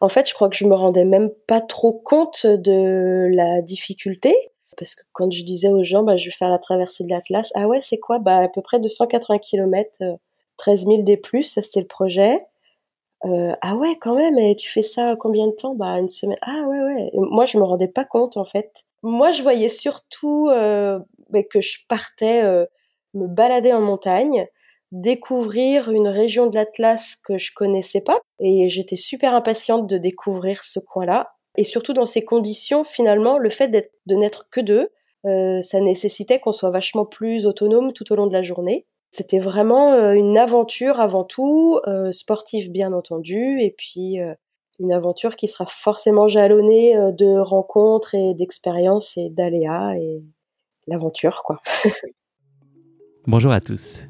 En fait, je crois que je me rendais même pas trop compte de la difficulté. Parce que quand je disais aux gens, bah, je vais faire la traversée de l'Atlas, ah ouais, c'est quoi? Bah, à peu près de 180 km, 13 000 des plus, ça c'était le projet. Euh, ah ouais, quand même, et tu fais ça combien de temps? Bah, une semaine. Ah ouais, ouais. moi, je me rendais pas compte, en fait. Moi, je voyais surtout euh, que je partais euh, me balader en montagne, découvrir une région de l'Atlas que je connaissais pas. Et j'étais super impatiente de découvrir ce coin-là. Et surtout dans ces conditions finalement le fait de n'être que deux euh, ça nécessitait qu'on soit vachement plus autonome tout au long de la journée. C'était vraiment euh, une aventure avant tout euh, sportive bien entendu et puis une aventure qui sera forcément jalonnée de rencontres et d'expériences et d'aléas et l'aventure quoi. Bonjour à tous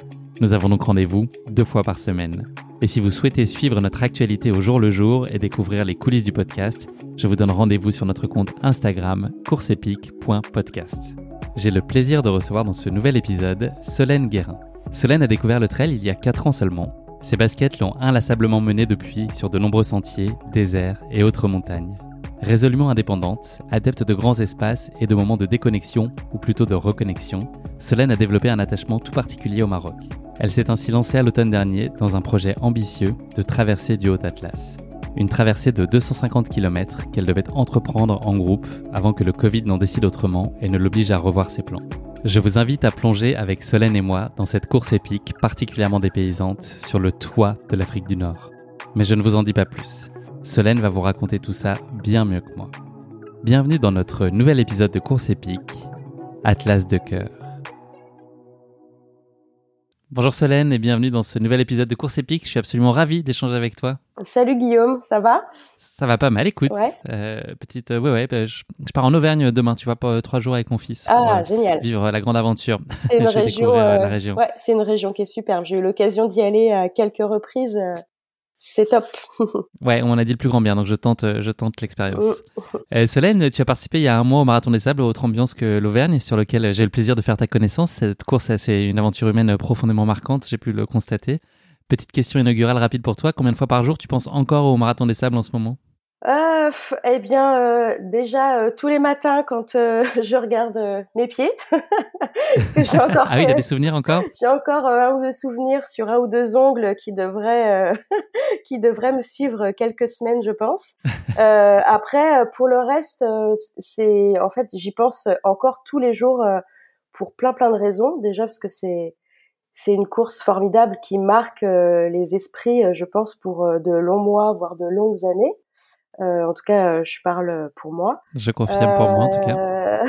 Nous avons donc rendez-vous deux fois par semaine. Et si vous souhaitez suivre notre actualité au jour le jour et découvrir les coulisses du podcast, je vous donne rendez-vous sur notre compte Instagram courseepique.podcast. J'ai le plaisir de recevoir dans ce nouvel épisode Solène Guérin. Solène a découvert le trail il y a 4 ans seulement. Ses baskets l'ont inlassablement menée depuis sur de nombreux sentiers, déserts et autres montagnes. Résolument indépendante, adepte de grands espaces et de moments de déconnexion, ou plutôt de reconnexion, Solène a développé un attachement tout particulier au Maroc. Elle s'est ainsi lancée à l'automne dernier dans un projet ambitieux de traversée du Haut-Atlas. Une traversée de 250 km qu'elle devait entreprendre en groupe avant que le Covid n'en décide autrement et ne l'oblige à revoir ses plans. Je vous invite à plonger avec Solène et moi dans cette course épique particulièrement dépaysante sur le toit de l'Afrique du Nord. Mais je ne vous en dis pas plus. Solène va vous raconter tout ça bien mieux que moi. Bienvenue dans notre nouvel épisode de course épique, Atlas de cœur. Bonjour Solène et bienvenue dans ce nouvel épisode de Course épique. Je suis absolument ravi d'échanger avec toi. Salut Guillaume, ça va? Ça va pas mal, écoute. Ouais. Euh, petite, euh, ouais, ouais, bah, je, pars en Auvergne demain, tu vois, pas euh, trois jours avec mon fils. Ah, génial. Vivre la grande aventure. C'est une région. la région. Ouais, c'est une région qui est superbe. J'ai eu l'occasion d'y aller à quelques reprises c'est top. ouais, on a dit le plus grand bien, donc je tente, je tente l'expérience. Euh, Solène, tu as participé il y a un mois au Marathon des Sables, autre ambiance que l'Auvergne, sur lequel j'ai le plaisir de faire ta connaissance. Cette course, c'est une aventure humaine profondément marquante, j'ai pu le constater. Petite question inaugurale rapide pour toi, combien de fois par jour tu penses encore au Marathon des Sables en ce moment? Euh, eh bien, euh, déjà euh, tous les matins quand euh, je regarde mes pieds, j'ai encore. ah oui, t'as des souvenirs encore? J'ai encore un ou deux souvenirs sur un ou deux ongles qui devraient qui devraient me suivre quelques semaines, je pense. après, pour le reste, c'est en fait, j'y pense encore tous les jours pour plein plein de raisons. Déjà parce que c'est c'est une course formidable qui marque les esprits, je pense, pour de longs mois, voire de longues années. Euh, en tout cas, euh, je parle pour moi. Je confirme pour moi, en tout cas.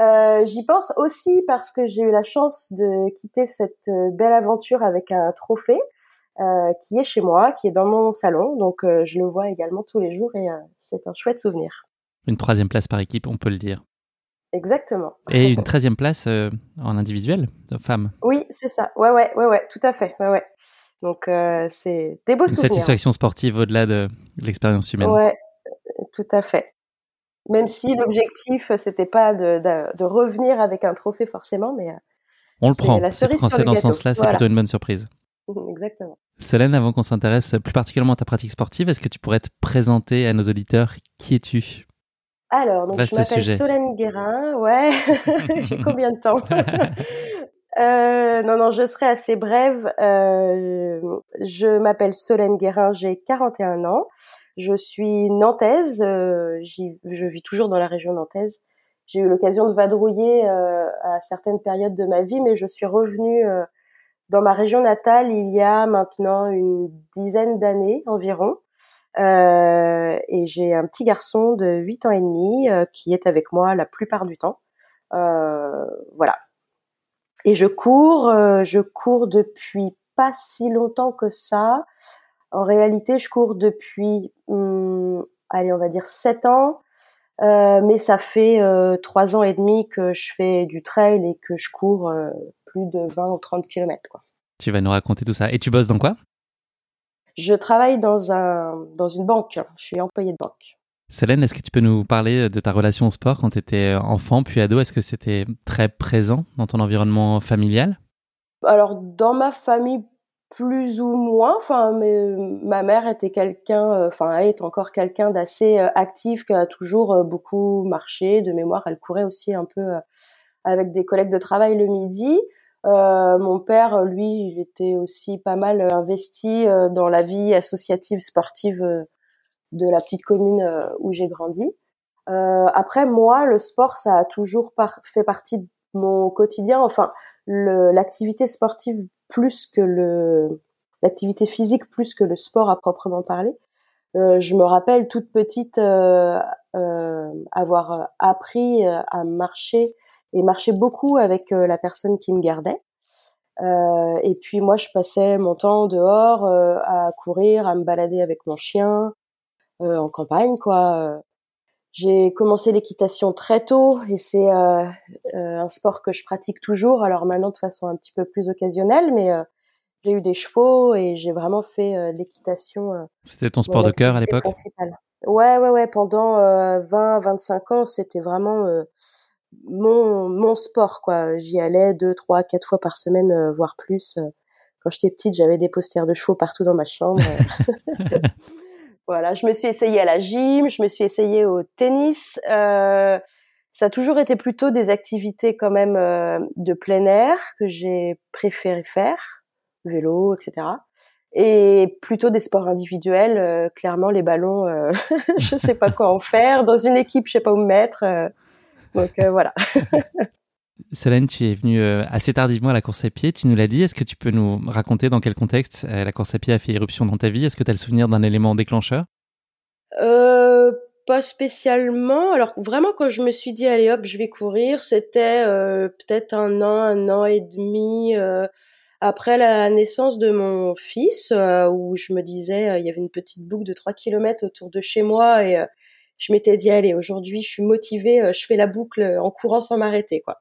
Euh, j'y pense aussi parce que j'ai eu la chance de quitter cette belle aventure avec un trophée qui est chez moi, qui est dans mon salon. Donc je le vois également tous les jours et c'est un chouette souvenir. Une troisième place par équipe, on peut le dire. Exactement. Et une treizième place en individuel, de femme. Oui, c'est ça. Ouais, ouais, ouais, ouais, tout à fait. Ouais, ouais. Donc euh, c'est des beaux Une satisfaction sportive au-delà de l'expérience humaine. Ouais, tout à fait. Même si l'objectif, c'était pas de, de, revenir avec un trophée forcément, mais on le prend. La cerise c'est dans ce sens-là, c'est plutôt une bonne surprise. Exactement. Solène, avant qu'on s'intéresse plus particulièrement à ta pratique sportive, est-ce que tu pourrais te présenter à nos auditeurs Qui es-tu? Alors, donc, je m'appelle Solène Guérin. Ouais, j'ai combien de temps? euh, Non, non, je serai assez brève. Euh, je m'appelle Solène Guérin, j'ai 41 ans. Je suis nantaise. Euh, je vis toujours dans la région nantaise. J'ai eu l'occasion de vadrouiller euh, à certaines périodes de ma vie, mais je suis revenue euh, dans ma région natale il y a maintenant une dizaine d'années environ. Euh, et j'ai un petit garçon de 8 ans et demi qui est avec moi la plupart du temps. Voilà. Et je cours, euh, je cours depuis pas si longtemps que ça. En réalité, je cours depuis, hum, allez, on va dire 7 ans. mais ça fait trois ans et demi que je fais du trail et que je cours plus de 20 ou 30 kilomètres. Quoi. Tu vas nous raconter tout ça. Et tu bosses dans quoi? Je travaille dans, un, dans une banque. Je suis employée de banque. Célène, est-ce que tu peux nous parler de ta relation au sport quand tu étais enfant puis ado? Est-ce que c'était très présent dans ton environnement familial? Alors, dans ma famille, plus ou moins. Enfin, mais, ma mère était quelqu'un, euh, enfin, elle est encore quelqu'un d'assez euh, actif, qui a toujours euh, beaucoup marché. De mémoire, elle courait aussi un peu avec des collègues de travail le midi. Euh, mon père, lui, il était aussi pas mal investi euh, dans la vie associative sportive euh, de la petite commune où j'ai grandi. après, moi, le sport, ça a toujours fait partie de mon quotidien. Enfin, l'activité sportive plus que le l'activité physique plus que le sport à proprement parler. je me rappelle toute petite avoir appris à marcher et marchais beaucoup avec euh, la personne qui me gardait. Euh, et puis moi, je passais mon temps dehors euh, à courir, à me balader avec mon chien euh, en campagne, quoi. J'ai commencé l'équitation très tôt et c'est euh, un sport que je pratique toujours. Alors maintenant de façon un petit peu plus occasionnelle, mais j'ai eu des chevaux et j'ai vraiment fait l'équitation. c'était ton sport de cœur à l'époque? Ouais, ouais, ouais. Pendant 20-25 ans, c'était vraiment mon, mon sport, quoi. J'y allais deux, trois, quatre fois par semaine, euh, voire plus. Quand j'étais petite, j'avais des posters de chevaux partout dans ma chambre. voilà, je me suis essayée à la gym, je me suis essayée au tennis. Euh, ça a toujours été plutôt des activités quand même euh, de plein air que j'ai préféré faire, vélo, etc. Et plutôt des sports individuels. Euh, clairement, les ballons, je sais pas quoi en faire. Dans une équipe, je sais pas où me mettre. Donc euh, voilà. Solène, tu es venue euh, assez tardivement à la course à pied, tu nous l'as dit. Est-ce que tu peux nous raconter dans quel contexte euh, la course à pied a fait éruption dans ta vie? Est-ce que tu as le souvenir d'un élément déclencheur? Euh, Pas spécialement. Alors vraiment, quand je me suis dit, allez hop, je vais courir, c'était peut-être un an, un an et demi après la naissance de mon fils, où je me disais, il y avait une petite boucle de 3 km autour de chez moi et je m'étais dit allez aujourd'hui je suis motivée, je fais la boucle en courant sans m'arrêter quoi.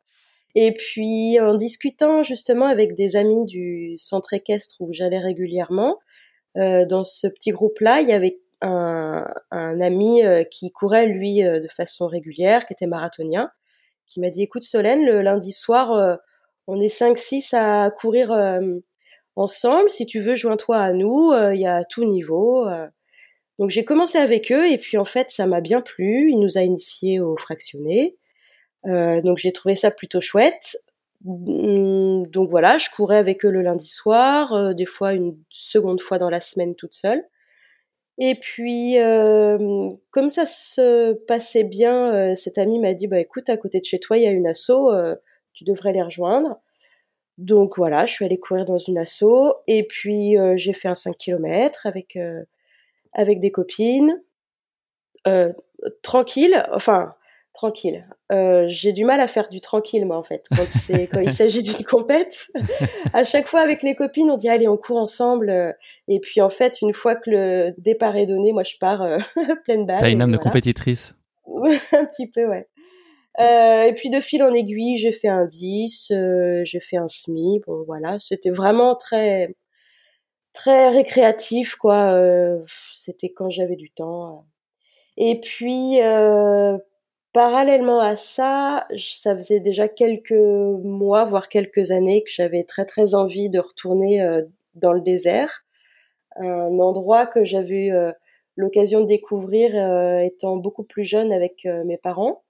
Et puis en discutant justement avec des amis du centre équestre où j'allais régulièrement, euh, dans ce petit groupe-là, il y avait un, un ami euh, qui courait lui de façon régulière, qui était marathonien, qui m'a dit écoute Solène, le lundi soir, on est 5-6 à courir ensemble. Si tu veux, joins-toi à nous. Il y a tout niveau. Donc j'ai commencé avec eux et puis en fait ça m'a bien plu. Il nous a initiés au fractionné. Euh, donc j'ai trouvé ça plutôt chouette. Hum, donc voilà, je courais avec eux le lundi soir, euh, des fois une seconde fois dans la semaine toute seule. Et puis euh, comme ça se passait bien, euh, cet ami m'a dit bah écoute à côté de chez toi il y a une asso, tu devrais les rejoindre. Donc voilà, je suis allée courir dans une asso et puis j'ai fait un 5 km avec avec des copines, tranquille, enfin tranquille. Euh, j'ai du mal à faire du tranquille moi en fait quand c'est quand il s'agit d'une compète. à chaque fois avec les copines on dit allez on court ensemble euh, et puis en fait une fois que le départ est donné moi je pars euh, pleine balle. T'as une âme de compétitrice. un petit peu ouais. Euh, et puis de fil en aiguille, j'ai fait un 10, euh, j'ai fait un semi. Bon voilà, c'était vraiment très très récréatif quoi. Euh, c'était quand j'avais du temps. Et puis euh, parallèlement à ça, ça faisait déjà quelques mois, voire quelques années que j'avais très très envie de retourner dans le désert, un endroit que j'avais eu l'occasion de découvrir étant beaucoup plus jeune avec mes parents.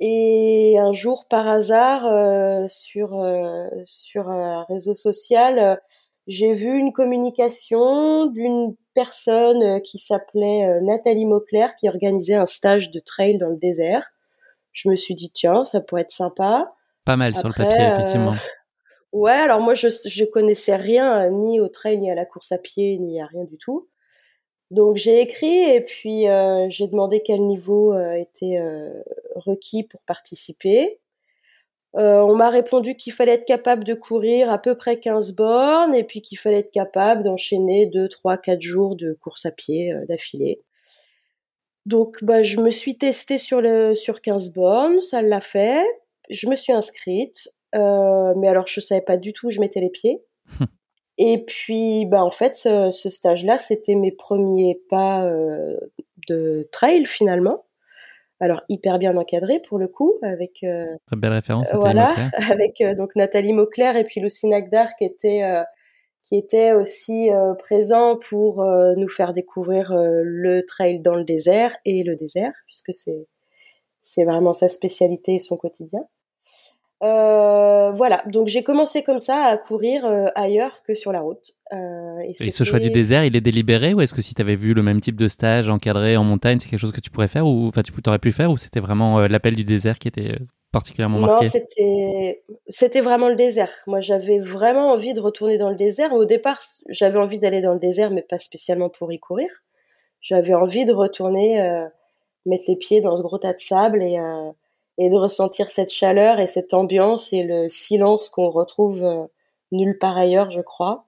Et un jour, par hasard, euh, sur euh, sur un réseau social, euh, j'ai vu une communication d'une personne qui s'appelait Nathalie Mauclair qui organisait un stage de trail dans le désert. Je me suis dit tiens, ça pourrait être sympa. Pas mal sur le papier, effectivement. Ouais, alors moi je je connaissais rien ni au trail ni à la course à pied ni à rien du tout. Donc j'ai écrit et puis euh, j'ai demandé quel niveau euh, était euh, requis pour participer. On m'a répondu qu'il fallait être capable de courir à peu près 15 bornes et puis qu'il fallait être capable d'enchaîner 2, 3, 4 jours de course à pied d'affilée. Donc bah, je me suis testée sur, le, sur 15 bornes, ça l'a fait. Je me suis inscrite, mais alors je savais pas du tout où je mettais les pieds. Et puis, bah, en fait, ce, ce stage-là, c'était mes premiers pas euh, de trail finalement. Alors hyper bien encadré pour le coup, avec euh, belle référence. voilà, avec euh, donc Nathalie Mauclair et puis Lucie Nagdar qui était euh, qui était aussi présent pour nous faire découvrir le trail dans le désert et le désert puisque c'est c'est vraiment sa spécialité et son quotidien. Euh, voilà, donc j'ai commencé comme ça à courir euh, ailleurs que sur la route. Euh, et, ce choix du désert, il est délibéré ou est-ce que si tu avais vu le même type de stage encadré en montagne, c'est quelque chose que tu pourrais faire ou enfin tu aurais pu faire ou c'était vraiment l'appel du désert qui était particulièrement marqué? Non, c'était c'était vraiment le désert. Moi, j'avais vraiment envie de retourner dans le désert. Au départ, j'avais envie d'aller dans le désert, mais pas spécialement pour y courir. J'avais envie de retourner mettre les pieds dans ce gros tas de sable et et de ressentir cette chaleur et cette ambiance et le silence qu'on retrouve euh, nulle part ailleurs, je crois.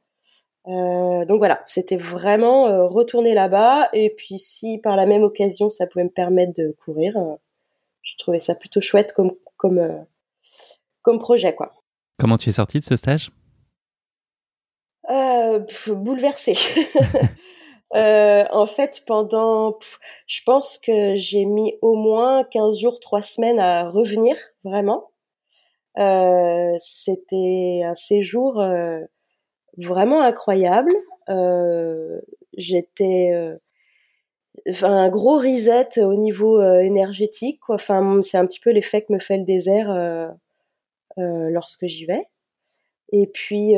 Euh, donc voilà, c'était vraiment euh, retourner là-bas et puis si par la même occasion ça pouvait me permettre de courir, euh, je trouvais ça plutôt chouette comme comme comme projet quoi. Comment tu es sortie de ce stage? Bouleversée. Euh, en fait, pendant, je pense que j'ai mis au moins 15 jours, 3 semaines à revenir, vraiment. Euh, C'était un séjour euh, vraiment incroyable. Euh, J'étais, euh, enfin, un gros reset au niveau énergétique. Quoi. Enfin, c'est un petit peu l'effet que me fait le désert lorsque j'y vais. Et puis,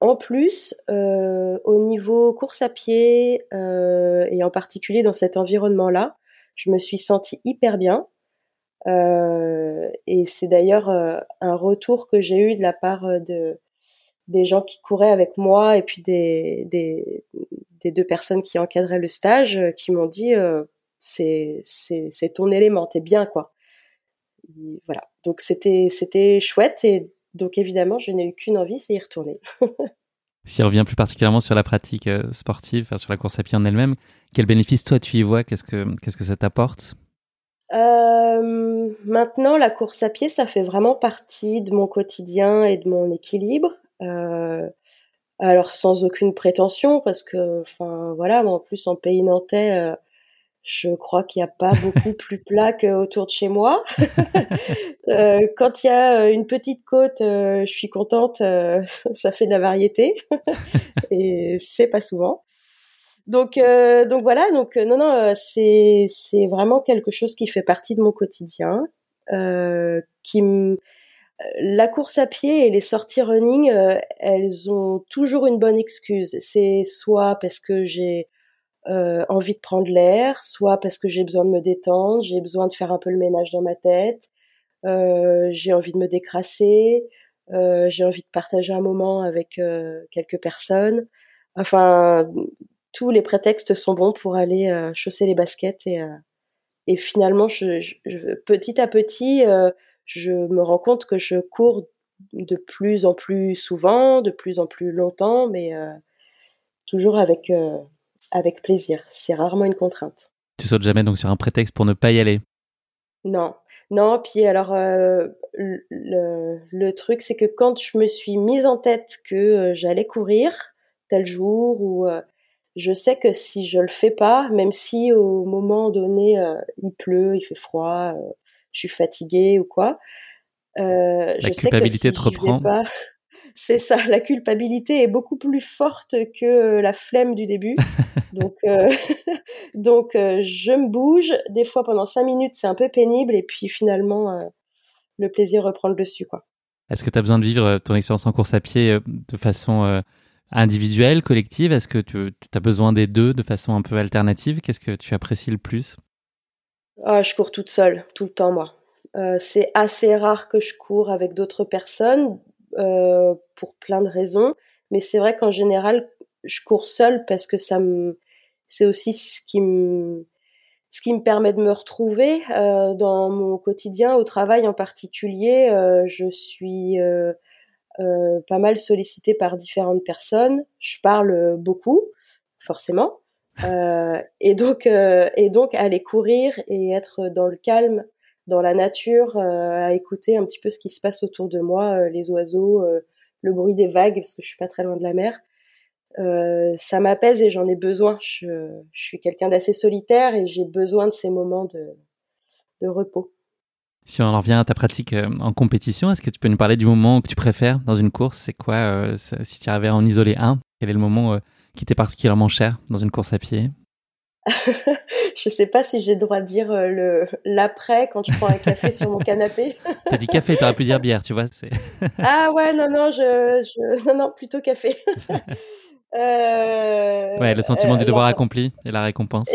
en plus, euh, au niveau course à pied euh, et en particulier dans cet environnement-là, je me suis sentie hyper bien. Euh, et c'est d'ailleurs un retour que j'ai eu de la part de des gens qui couraient avec moi et puis des, des, deux personnes qui encadraient le stage qui m'ont dit c'est ton élément, t'es bien quoi. voilà. Donc c'était chouette et donc évidemment, je n'ai eu qu'une envie, c'est y retourner. si on revient plus particulièrement sur la pratique euh, sportive, sur la course à pied en elle-même, quel bénéfice toi tu y vois? Qu'est-ce que qu'est-ce que ça t'apporte? Euh, Maintenant, la course à pied, ça fait vraiment partie de mon quotidien et de mon équilibre. Euh, alors sans aucune prétention, parce que, enfin voilà, en plus en pays nantais, euh, je crois qu'il n'y a pas beaucoup plus plat qu'autour de chez moi. euh, quand il y a euh, une petite côte, euh, je suis contente, euh, ça fait de la variété et c'est pas souvent. Donc donc voilà, donc non non, c'est c'est vraiment quelque chose qui fait partie de mon quotidien, qui la course à pied et les sorties running, elles ont toujours une bonne excuse. C'est soit parce que j'ai euh, envie de prendre l'air, soit parce que j'ai besoin de me détendre, j'ai besoin de faire un peu le ménage dans ma tête, euh, j'ai envie de me décrasser, euh, j'ai envie de partager un moment avec euh, quelques personnes. Enfin, tous les prétextes sont bons pour aller euh, chausser les baskets et, et finalement, je, je, petit à petit, je me rends compte que je cours de plus en plus souvent, de plus en plus longtemps, mais toujours avec avec plaisir. C'est rarement une contrainte. Tu sautes jamais donc sur un prétexte pour ne pas y aller Non, non. Puis alors euh, le, le, truc, c'est que quand je me suis mise en tête que euh, j'allais courir tel jour ou euh, je sais que si je le fais pas, même si au moment donné il pleut, il fait froid, je suis fatiguée ou quoi, la je culpabilité sais que si te reprend. Pas, c'est ça, la culpabilité est beaucoup plus forte que la flemme du début. donc, donc je me bouge. Des fois, pendant cinq minutes, c'est un peu pénible, et puis finalement, le plaisir reprend le dessus, quoi. Est-ce que tu as besoin de vivre ton expérience en course à pied de façon individuelle, collective? Est-ce que tu, as besoin des deux de façon un peu alternative? Qu'est-ce que tu apprécies le plus? Ah, Je cours toute seule, tout le temps, moi. Euh, c'est assez rare que je cours avec d'autres personnes euh, pour plein de raisons, mais c'est vrai qu'en général, je cours seule parce que ça c'est aussi ce qui me, permet de me retrouver euh, dans mon quotidien, au travail en particulier. je suis pas mal sollicitée par différentes personnes. Je parle beaucoup, forcément. et donc, et donc aller courir et être dans le calme dans la nature, euh, à écouter un petit peu ce qui se passe autour de moi, euh, les oiseaux, euh, le bruit des vagues, parce que je suis pas très loin de la mer. ça m'apaise et j'en ai besoin. Je, suis quelqu'un d'assez solitaire et j'ai besoin de ces moments de, repos. Si on en revient à ta pratique en compétition, est-ce que tu peux nous parler du moment que tu préfères dans une course? C'est quoi, si tu avais en isolé un, quel est le moment qui t'est particulièrement cher dans une course à pied? je sais pas si j'ai le droit de dire euh, le l'après quand je prends un café sur mon canapé. T'as dit café, t'aurais pu dire bière, tu vois. ah ouais, non, non, je, je, non, non, plutôt café. euh, ouais, le sentiment du euh, devoir accompli et la récompense.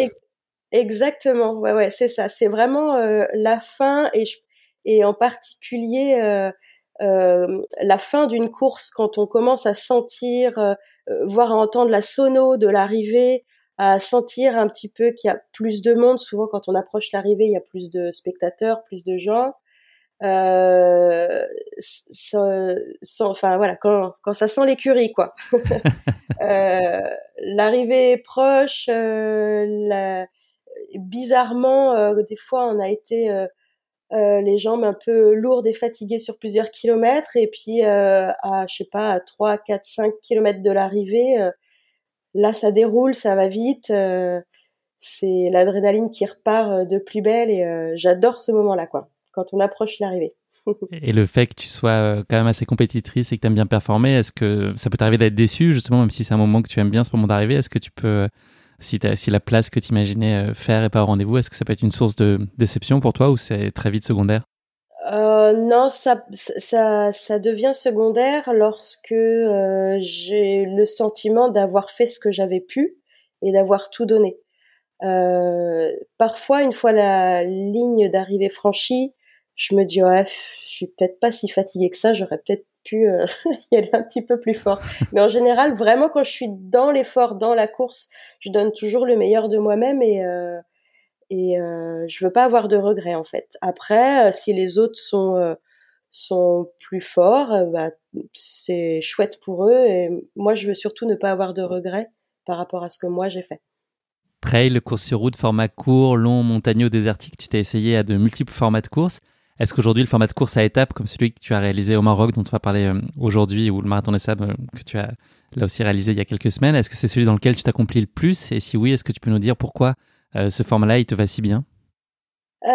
Exactement, ouais, ouais, c'est ça. C'est vraiment euh, la fin et, et en particulier la fin d'une course quand on commence à sentir, voire à entendre la sono de l'arrivée à sentir un petit peu qu'il y a plus de monde. Souvent, quand on approche l'arrivée, il y a plus de spectateurs, plus de gens. Euh, enfin voilà, quand, quand ça sent l'écurie, quoi. euh, l'arrivée est proche. Euh, la, bizarrement, euh, des fois, on a été euh, euh, les jambes un peu lourdes et fatiguées sur plusieurs kilomètres, et puis à je sais pas à 3, 4, 5 kilomètres de l'arrivée Là, ça déroule, ça va vite. Euh, c'est l'adrénaline qui repart euh, de plus belle et euh, j'adore ce moment-là, quoi, quand on approche l'arrivée. et le fait que tu sois quand même assez compétitrice et que tu aimes bien performer, est-ce que ça peut t'arriver d'être déçu, justement, même si c'est un moment que tu aimes bien, ce moment d'arrivée? Est-ce que tu peux, si, si la place que tu imaginais faire est pas au rendez-vous, est-ce que ça peut être une source de déception pour toi ou c'est très vite secondaire? Euh, non, ça, ça, ça devient secondaire lorsque euh, j'ai le sentiment d'avoir fait ce que j'avais pu et d'avoir tout donné. Euh, parfois, une fois la ligne d'arrivée franchie, je me dis ouais, je suis peut-être pas si fatiguée que ça, j'aurais peut-être pu euh, y aller un petit peu plus fort. Mais en général, vraiment quand je suis dans l'effort, dans la course, je donne toujours le meilleur de moi-même et euh, et euh, je veux pas avoir de regrets en fait. Après, euh, si les autres sont euh, sont plus forts, euh, bah, c'est chouette pour eux et moi je veux surtout ne pas avoir de regrets par rapport à ce que moi j'ai fait. Trail, course sur route, format court, long, montagneux, désertique, tu t'es essayé à de multiples formats de course. Est-ce qu'aujourd'hui, le format de course à étapes, comme celui que tu as réalisé au Maroc, dont on va parler aujourd'hui, ou le marathon des sables que tu as là aussi réalisé il y a quelques semaines, est-ce que c'est celui dans lequel tu t'accomplis le plus? Et si oui, est-ce que tu peux nous dire pourquoi ce format-là, il te va si bien? Euh,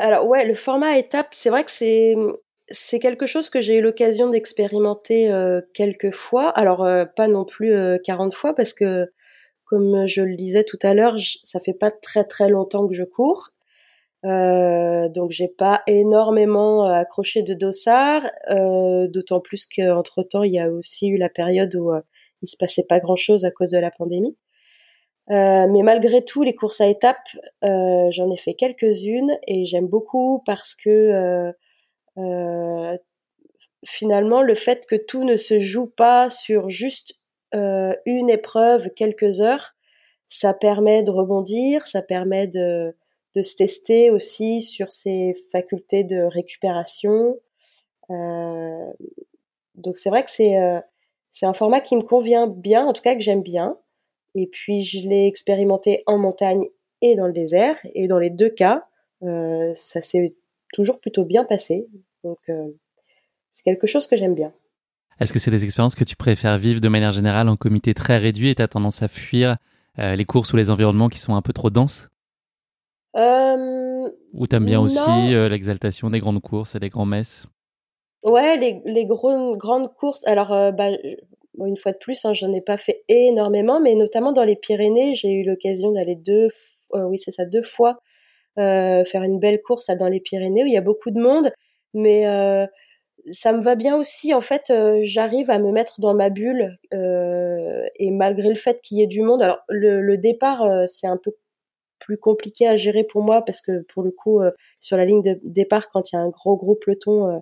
Alors ouais, le format étape, c'est vrai que c'est c'est quelque chose que j'ai eu l'occasion d'expérimenter euh, quelques fois. Alors pas non plus 40 fois parce que comme je le disais tout à l'heure, ça fait pas très très longtemps que je cours. Euh, donc j'ai pas énormément accroché de dossard, euh, d'autant plus qu'entre temps il y a aussi eu la période où il se passait pas grand chose à cause de la pandémie. Euh, mais malgré tout, les courses à étapes, euh, j'en ai fait quelques-unes et j'aime beaucoup parce que euh, finalement, le fait que tout ne se joue pas sur juste une épreuve, quelques heures, ça permet de rebondir, ça permet de, de se tester aussi sur ses facultés de récupération. donc c'est vrai que c'est c'est un format qui me convient bien, en tout cas que j'aime bien. Et puis je l'ai expérimenté en montagne et dans le désert. Et dans les deux cas, euh, ça s'est toujours plutôt bien passé. Donc euh, c'est quelque chose que j'aime bien. Est-ce que c'est des expériences que tu préfères vivre de manière générale en comité très réduit et tu as tendance à fuir les courses ou les environnements qui sont un peu trop denses? Euh, Ou t'aimes bien aussi l'exaltation des grandes courses et des grands messes? Ouais, les, les grandes courses. Alors, bah, une fois de plus, hein, j'en ai pas fait énormément, mais notamment dans les Pyrénées, j'ai eu l'occasion d'aller deux, euh, oui c'est ça, deux fois euh, faire une belle course dans les Pyrénées où il y a beaucoup de monde, mais euh, ça me va bien aussi. En fait, j'arrive à me mettre dans ma bulle et malgré le fait qu'il y ait du monde, alors le départ c'est un peu plus compliqué à gérer pour moi parce que pour le coup sur la ligne de départ quand il y a un gros gros peloton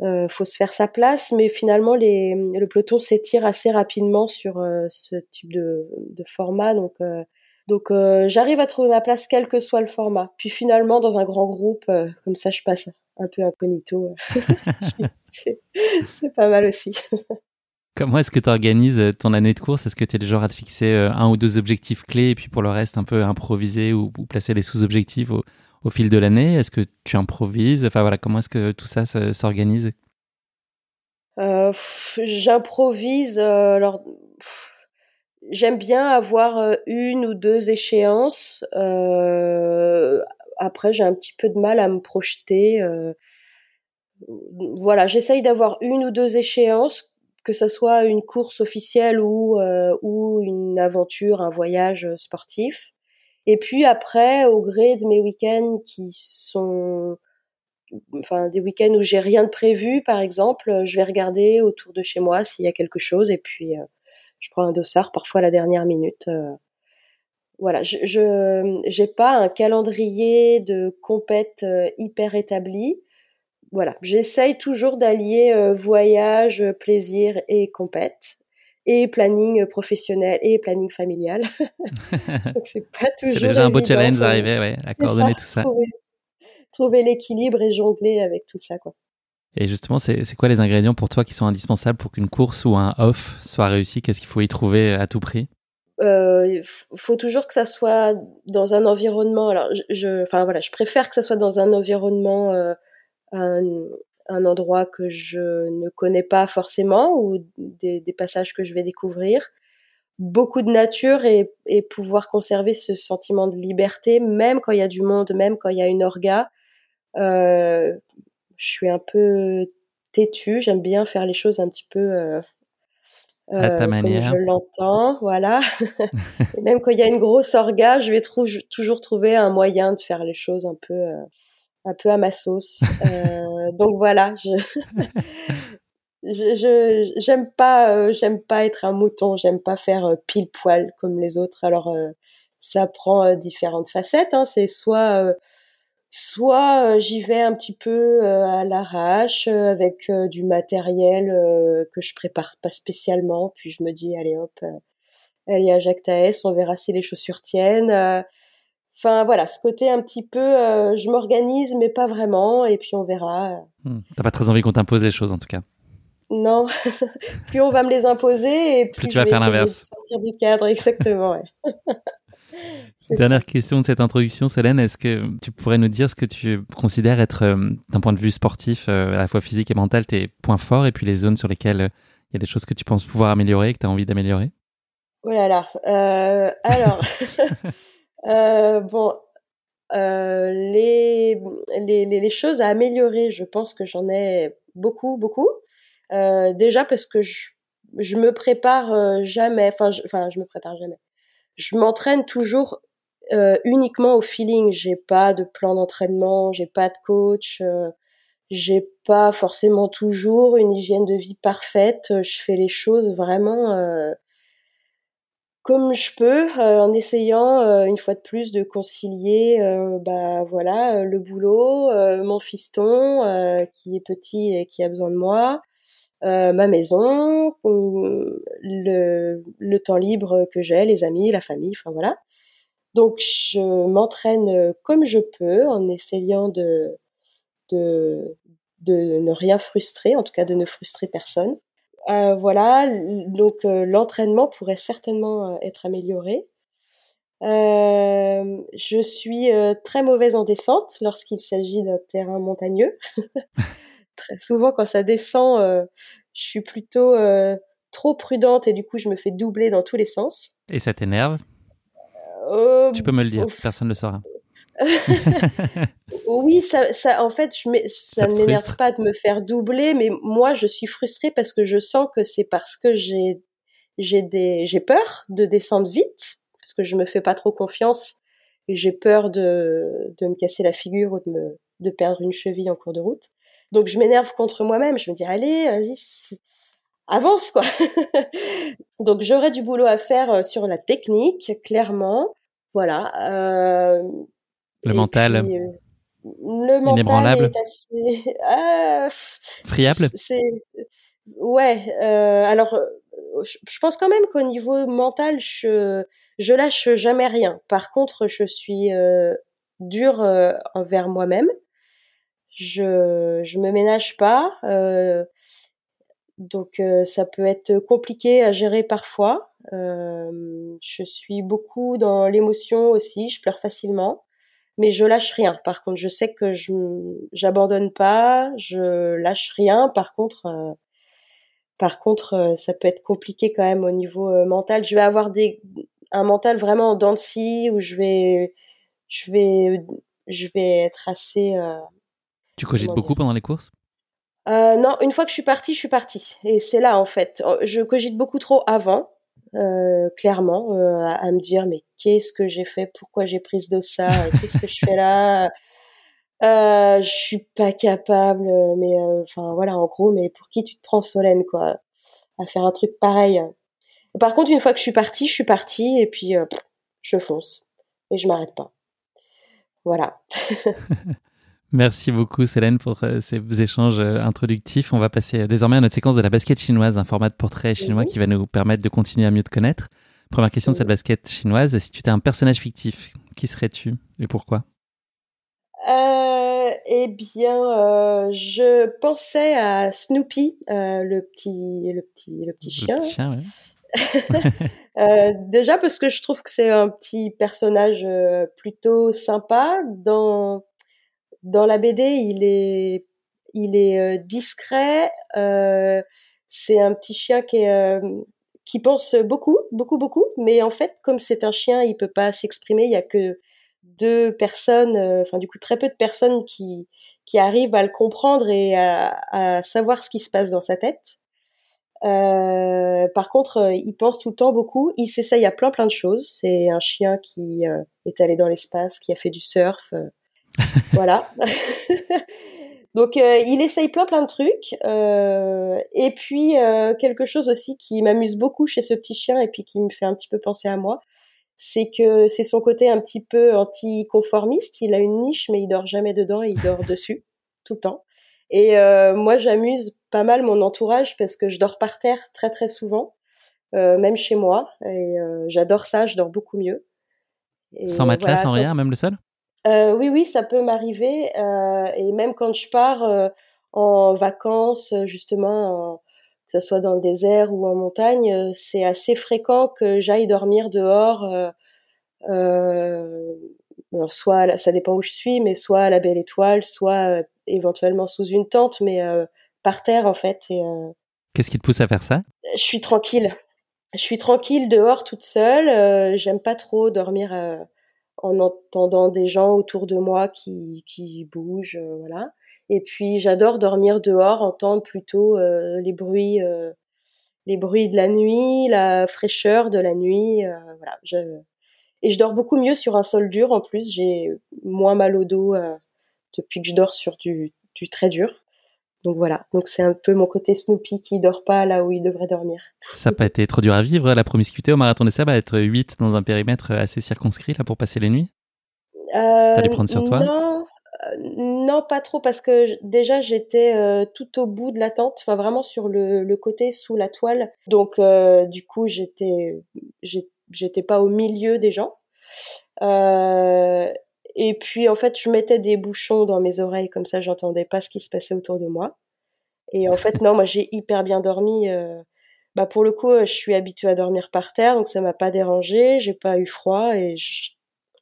euh, faut se faire sa place, mais finalement les, le peloton s'étire assez rapidement sur euh, ce type de, format, donc euh, j'arrive à trouver ma place quel que soit le format. Puis finalement dans un grand groupe, comme ça je passe un peu incognito, c'est pas mal aussi. Comment est-ce que tu organises ton année de course? Est-ce que tu es le genre à te fixer un ou deux objectifs clés et puis pour le reste un peu improviser ou, ou placer des sous-objectifs au fil de l'année? Est-ce que tu improvises? Enfin voilà, comment est-ce que tout ça s'organise? Euh, J'improvise. Euh, alors, j'aime bien avoir euh, une ou deux échéances. après, j'ai un petit peu de mal à me projeter. voilà, j'essaye d'avoir une ou deux échéances, que ce soit une course officielle ou, ou une aventure, un voyage sportif. Et puis après, au gré de mes week-ends qui sont, enfin des week-ends où j'ai rien de prévu, par exemple, je vais regarder autour de chez moi s'il y a quelque chose et puis euh, je prends un dossard parfois à la dernière minute. Euh. voilà, je je pas un calendrier de compète euh, hyper établi. Voilà, j'essaye toujours d'allier voyage, plaisir et compète et planning professionnel et planning familial. Donc c'est pas toujours. C'est déjà un beau challenge d'arriver ouais, à coordonner tout ça. Trouver, l'équilibre et jongler avec tout ça, quoi. Et justement, c'est quoi les ingrédients pour toi qui sont indispensables pour qu'une course ou un off soit réussi? Qu'est-ce qu'il faut y trouver à tout prix? Euh, Il faut toujours que ça soit dans un environnement. Alors, je, enfin voilà, je préfère que ça soit dans un environnement, euh, un, un endroit que je ne connais pas forcément ou des, des passages que je vais découvrir. Beaucoup de nature et, et, pouvoir conserver ce sentiment de liberté, même quand il y a du monde, même quand il y a une orga. Euh, je suis un peu têtue, j'aime bien faire les choses un petit peu euh, à ta euh, manière. Comme je l'entends, voilà. même quand il y a une grosse orga, je vais toujours trouver un moyen de faire les choses un peu un peu à ma sauce. Euh, donc voilà, je je j'aime pas euh, j'aime pas être un mouton, j'aime pas faire euh, pile poil comme les autres. Alors ça prend différentes facettes. Hein. C'est soit soit j'y vais un petit peu à l'arrache avec du matériel que je prépare pas spécialement, puis je me dis allez hop, allez à Jacques Taès, on verra si les chaussures tiennent. Enfin voilà, ce côté un petit peu, euh, je m'organise mais pas vraiment, et puis on verra. Hmm. T'as pas très envie qu'on t'impose les choses en tout cas? Non, plus on va me les imposer et plus, tu vas faire l'inverse. Sortir du cadre, exactement. Dernière question de cette introduction, Solène, est-ce que tu pourrais nous dire ce que tu considères être, euh, d'un point de vue sportif, euh, à la fois physique et mental, tes points forts et puis les zones sur lesquelles il y a des choses que tu penses pouvoir améliorer, que tu as envie d'améliorer? Oh là là. alors. Euh, bon, euh, les, les, les, choses à améliorer, je pense que j'en ai beaucoup, beaucoup. Euh, déjà parce que je, je me prépare euh, jamais, enfin, je, enfin, je me prépare jamais. Je m'entraîne toujours euh, uniquement au feeling. J'ai pas de plan d'entraînement, j'ai pas de coach, j'ai pas forcément toujours une hygiène de vie parfaite. Je fais les choses vraiment comme je peux, euh, en essayant euh, une fois de plus de concilier, euh, bah voilà, le boulot, mon fiston qui est petit et qui a besoin de moi, ma maison, le, temps libre que j'ai, les amis, la famille, enfin voilà. Donc je m'entraîne comme je peux en essayant de, de de ne rien frustrer, en tout cas de ne frustrer personne. Euh, voilà, donc euh, l'entraînement pourrait certainement euh, être amélioré. je suis très mauvaise en descente lorsqu'il s'agit d'un terrain montagneux. très souvent, quand ça descend, je suis plutôt trop prudente et du coup, je me fais doubler dans tous les sens. Et ça t'énerve? Tu peux me le dire, personne ne le saura. oui, ça, ça, en fait, je ça, ne m'énerve pas de me faire doubler, mais moi, je suis frustrée parce que je sens que c'est parce que j'ai, j'ai des, j'ai peur de descendre vite, parce que je me fais pas trop confiance et j'ai peur de, de me casser la figure ou de me, de perdre une cheville en cours de route. Donc, je m'énerve contre moi-même. Je me dis, allez, vas-y, avance, quoi. Donc, j'aurais du boulot à faire euh, sur la technique, clairement. Voilà. Euh, le mental. Euh, le mental Inébranlable. est assez ah, friable. C'est ouais. Euh, alors, euh, je pense quand même qu'au niveau mental, je je lâche jamais rien. Par contre, je suis euh, dure euh, envers moi-même. Je je me ménage pas. Euh, donc ça peut être compliqué à gérer parfois. je suis beaucoup dans l'émotion aussi. Je pleure facilement mais je lâche rien. Par contre, je sais que je j'abandonne pas, je lâche rien. Par contre, euh, par contre, euh, ça peut être compliqué quand même au niveau euh, mental. Je vais avoir des un mental vraiment en dents de scie où je vais je vais je vais être assez. tu cogites beaucoup pendant les courses? Non, une fois que je suis partie, je suis partie. Et c'est là en fait. Je cogite beaucoup trop avant clairement, euh, à, me dire mais qu'est-ce que j'ai fait, pourquoi j'ai pris ce ça, qu'est-ce que je fais là. Euh, je suis pas capable, mais euh, enfin voilà, en gros, mais pour qui tu te prends Solène quoi, à faire un truc pareil? Par contre, une fois que je suis partie, je suis partie et puis je fonce et je m'arrête pas. Voilà. Merci beaucoup, Célène, pour euh, ces échanges euh, introductifs. On va passer euh, désormais à notre séquence de la basket chinoise, un format de portrait chinois mhm. qui va nous permettre de continuer à mieux te connaître. Première question de cette basket chinoise si tu étais un personnage fictif, qui serais-tu et pourquoi? Eh bien, je pensais à Snoopy, le petit, le petit, le petit chien. Le petit chien ouais. déjà parce que je trouve que c'est un petit personnage plutôt sympa dans dans la BD, il est, il est euh, discret. Euh, c'est un petit chien qui est, euh, qui pense beaucoup, beaucoup, beaucoup. Mais en fait, comme c'est un chien, il peut pas s'exprimer. Il y a que deux personnes, enfin du coup très peu de personnes qui qui arrivent à le comprendre et à, à savoir ce qui se passe dans sa tête. Euh, par contre, il pense tout le temps beaucoup. Il s'essaye à plein plein de choses. C'est un chien qui est allé dans l'espace, qui a fait du surf, voilà. Donc euh, il essaye plein plein de trucs. Euh, et puis euh, quelque chose aussi qui m'amuse beaucoup chez ce petit chien et puis qui me fait un petit peu penser à moi, c'est que c'est son côté un petit peu anticonformiste. Il a une niche mais il dort jamais dedans, il dort dessus tout le temps. Et moi j'amuse pas mal mon entourage parce que je dors par terre très très souvent, même chez moi. Et j'adore ça, je dors beaucoup mieux. sans matelas, sans rien, même le sol? Euh, oui, oui, ça peut m'arriver. Euh, et même quand je pars euh, en vacances, justement, que ce soit dans le désert ou en montagne, c'est assez fréquent que j'aille dormir dehors. Alors soit ça dépend où je suis, mais soit à la belle étoile, soit éventuellement sous une tente, mais par terre en fait. Et, Qu'est-ce qui te pousse à faire ça? Je suis tranquille. Je suis tranquille dehors toute seule. J'aime pas trop dormir en entendant des gens autour de moi qui, qui bougent, euh, voilà. Et puis j'adore dormir dehors, entendre plutôt euh, les bruits, euh, les bruits de la nuit, la fraîcheur de la nuit, voilà. Et je dors beaucoup mieux sur un sol dur. En plus, j'ai moins mal au dos depuis que je dors sur du, du très dur. Donc voilà, donc c'est un peu mon côté Snoopy qui dort pas là où il devrait dormir. Ça n'a pas été trop dur à vivre, la promiscuité au marathon des sables, être 8 dans un périmètre assez circonscrit là pour passer les nuits? Euh, T'allais prendre sur toi? Non, euh, non, pas trop parce que déjà j'étais euh, tout au bout de la tente, enfin vraiment sur le, le côté sous la toile. Donc euh, du coup j'étais j'étais pas au milieu des gens. Euh, et puis en fait, je mettais des bouchons dans mes oreilles comme ça, j'entendais pas ce qui se passait autour de moi. Et en fait, non, moi j'ai hyper bien dormi. Euh, bah pour le coup, je suis habituée à dormir par terre, donc ça m'a pas dérangé, j'ai pas eu froid et je,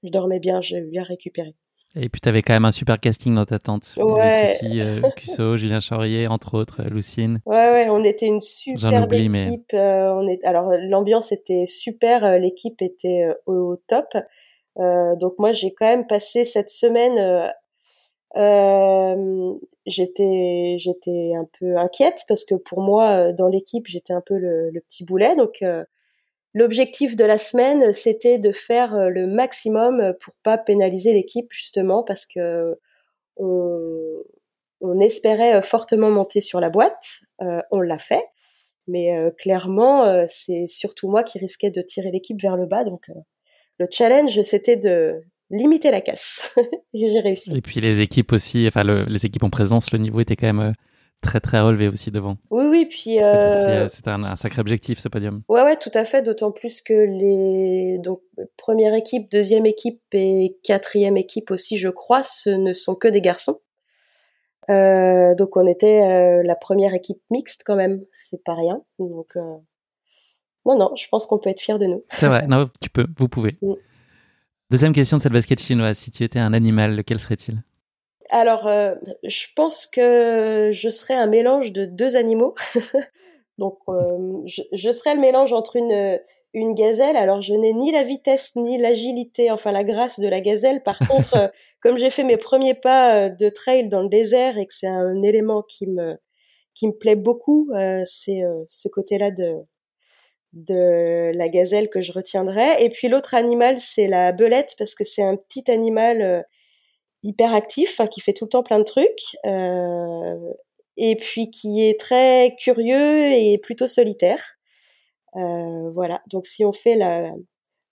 dormais bien, j'ai bien récupéré. Et puis, tu avais quand même un super casting dans ta tente. Ouais. Cici, Cusso, Julien Chaurier, entre autres, Lucine. Ouais, ouais, on était une super équipe. on est... Alors, l'ambiance était super, l'équipe était au top. Donc, moi, j'ai quand même passé cette semaine euh, j'étais j'étais un peu inquiète parce que pour moi euh, dans l'équipe j'étais un peu le, petit boulet. Donc euh, l'objectif de la semaine c'était de faire euh, le maximum pour pas pénaliser l'équipe justement parce que on, on espérait fortement monter sur la boîte. On l'a fait. Mais clairement c'est surtout moi qui risquais de tirer l'équipe vers le bas. Donc le challenge c'était de limiter la casse. et j'ai réussi. Et puis les équipes aussi, enfin les équipes en présence, le niveau était quand même euh, très très relevé aussi devant. Oui, oui, puis euh... euh c'était un, sacré objectif ce podium. Ouais, ouais, tout à fait. D'autant plus que les donc première équipe, deuxième équipe et quatrième équipe aussi, je crois, ce ne sont que des garçons. Euh, donc on était euh, la première équipe mixte quand même, c'est pas rien. Donc non, non, je pense qu'on peut être fier de nous. C'est vrai, non, tu peux, vous pouvez. Mm. Deuxième question de cette basket chinoise. Si tu étais un animal, lequel serait-il? Alors, euh, je pense que je serais un mélange de deux animaux. Donc, euh, je, serais le mélange entre une, une gazelle. Alors, je n'ai ni la vitesse ni l'agilité, enfin la grâce de la gazelle. Par contre, euh, comme j'ai fait mes premiers pas de trail dans le désert et que c'est un élément qui me qui me plaît beaucoup, c'est ce côté-là de de la gazelle que je retiendrai. Et puis l'autre animal, c'est la belette parce que c'est un petit animal euh, hyper actif, qui fait tout le temps plein de trucs, euh, et puis qui est très curieux et plutôt solitaire. Euh, voilà. Donc si on fait la,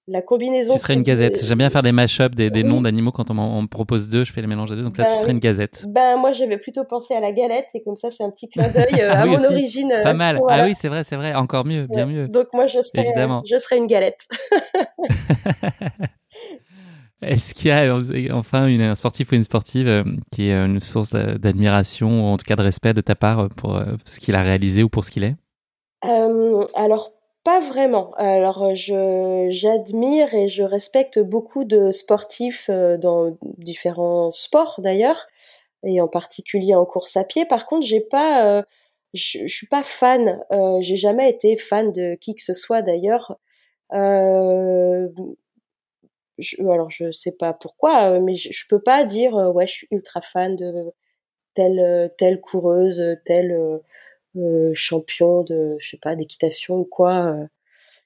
la combinaison. Tu serais une gazette. J'aime bien faire des mash-ups des, noms d'animaux quand on, me propose deux, je fais les mélanges des deux. Donc là, tu ben serais une gazette. Ben moi, j'avais plutôt pensé à la galette et comme ça, c'est un petit clin d'œil euh, ah à mon origine. Pas euh, mal. Ah oui, c'est vrai, c'est vrai. Encore mieux, bien mieux. Donc moi, je serais, Évidemment. je serais une galette. Est-ce qu'il y a enfin une, un sportif ou une sportive euh, qui est une source d'admiration ou en tout cas de respect de ta part pour ce qu'il a réalisé ou pour ce qu'il est? Alors pas vraiment. Alors euh, je j'admire et je respecte beaucoup de sportifs euh, dans différents sports d'ailleurs et en particulier en course à pied. Par contre, j'ai pas euh, je, suis pas fan, j'ai jamais été fan de qui que ce soit d'ailleurs. Euh, je, alors je sais pas pourquoi, mais je, je peux pas dire ouais je suis ultra fan de telle telle coureuse, telle champion de, je sais pas, d'équitation ou quoi. Euh.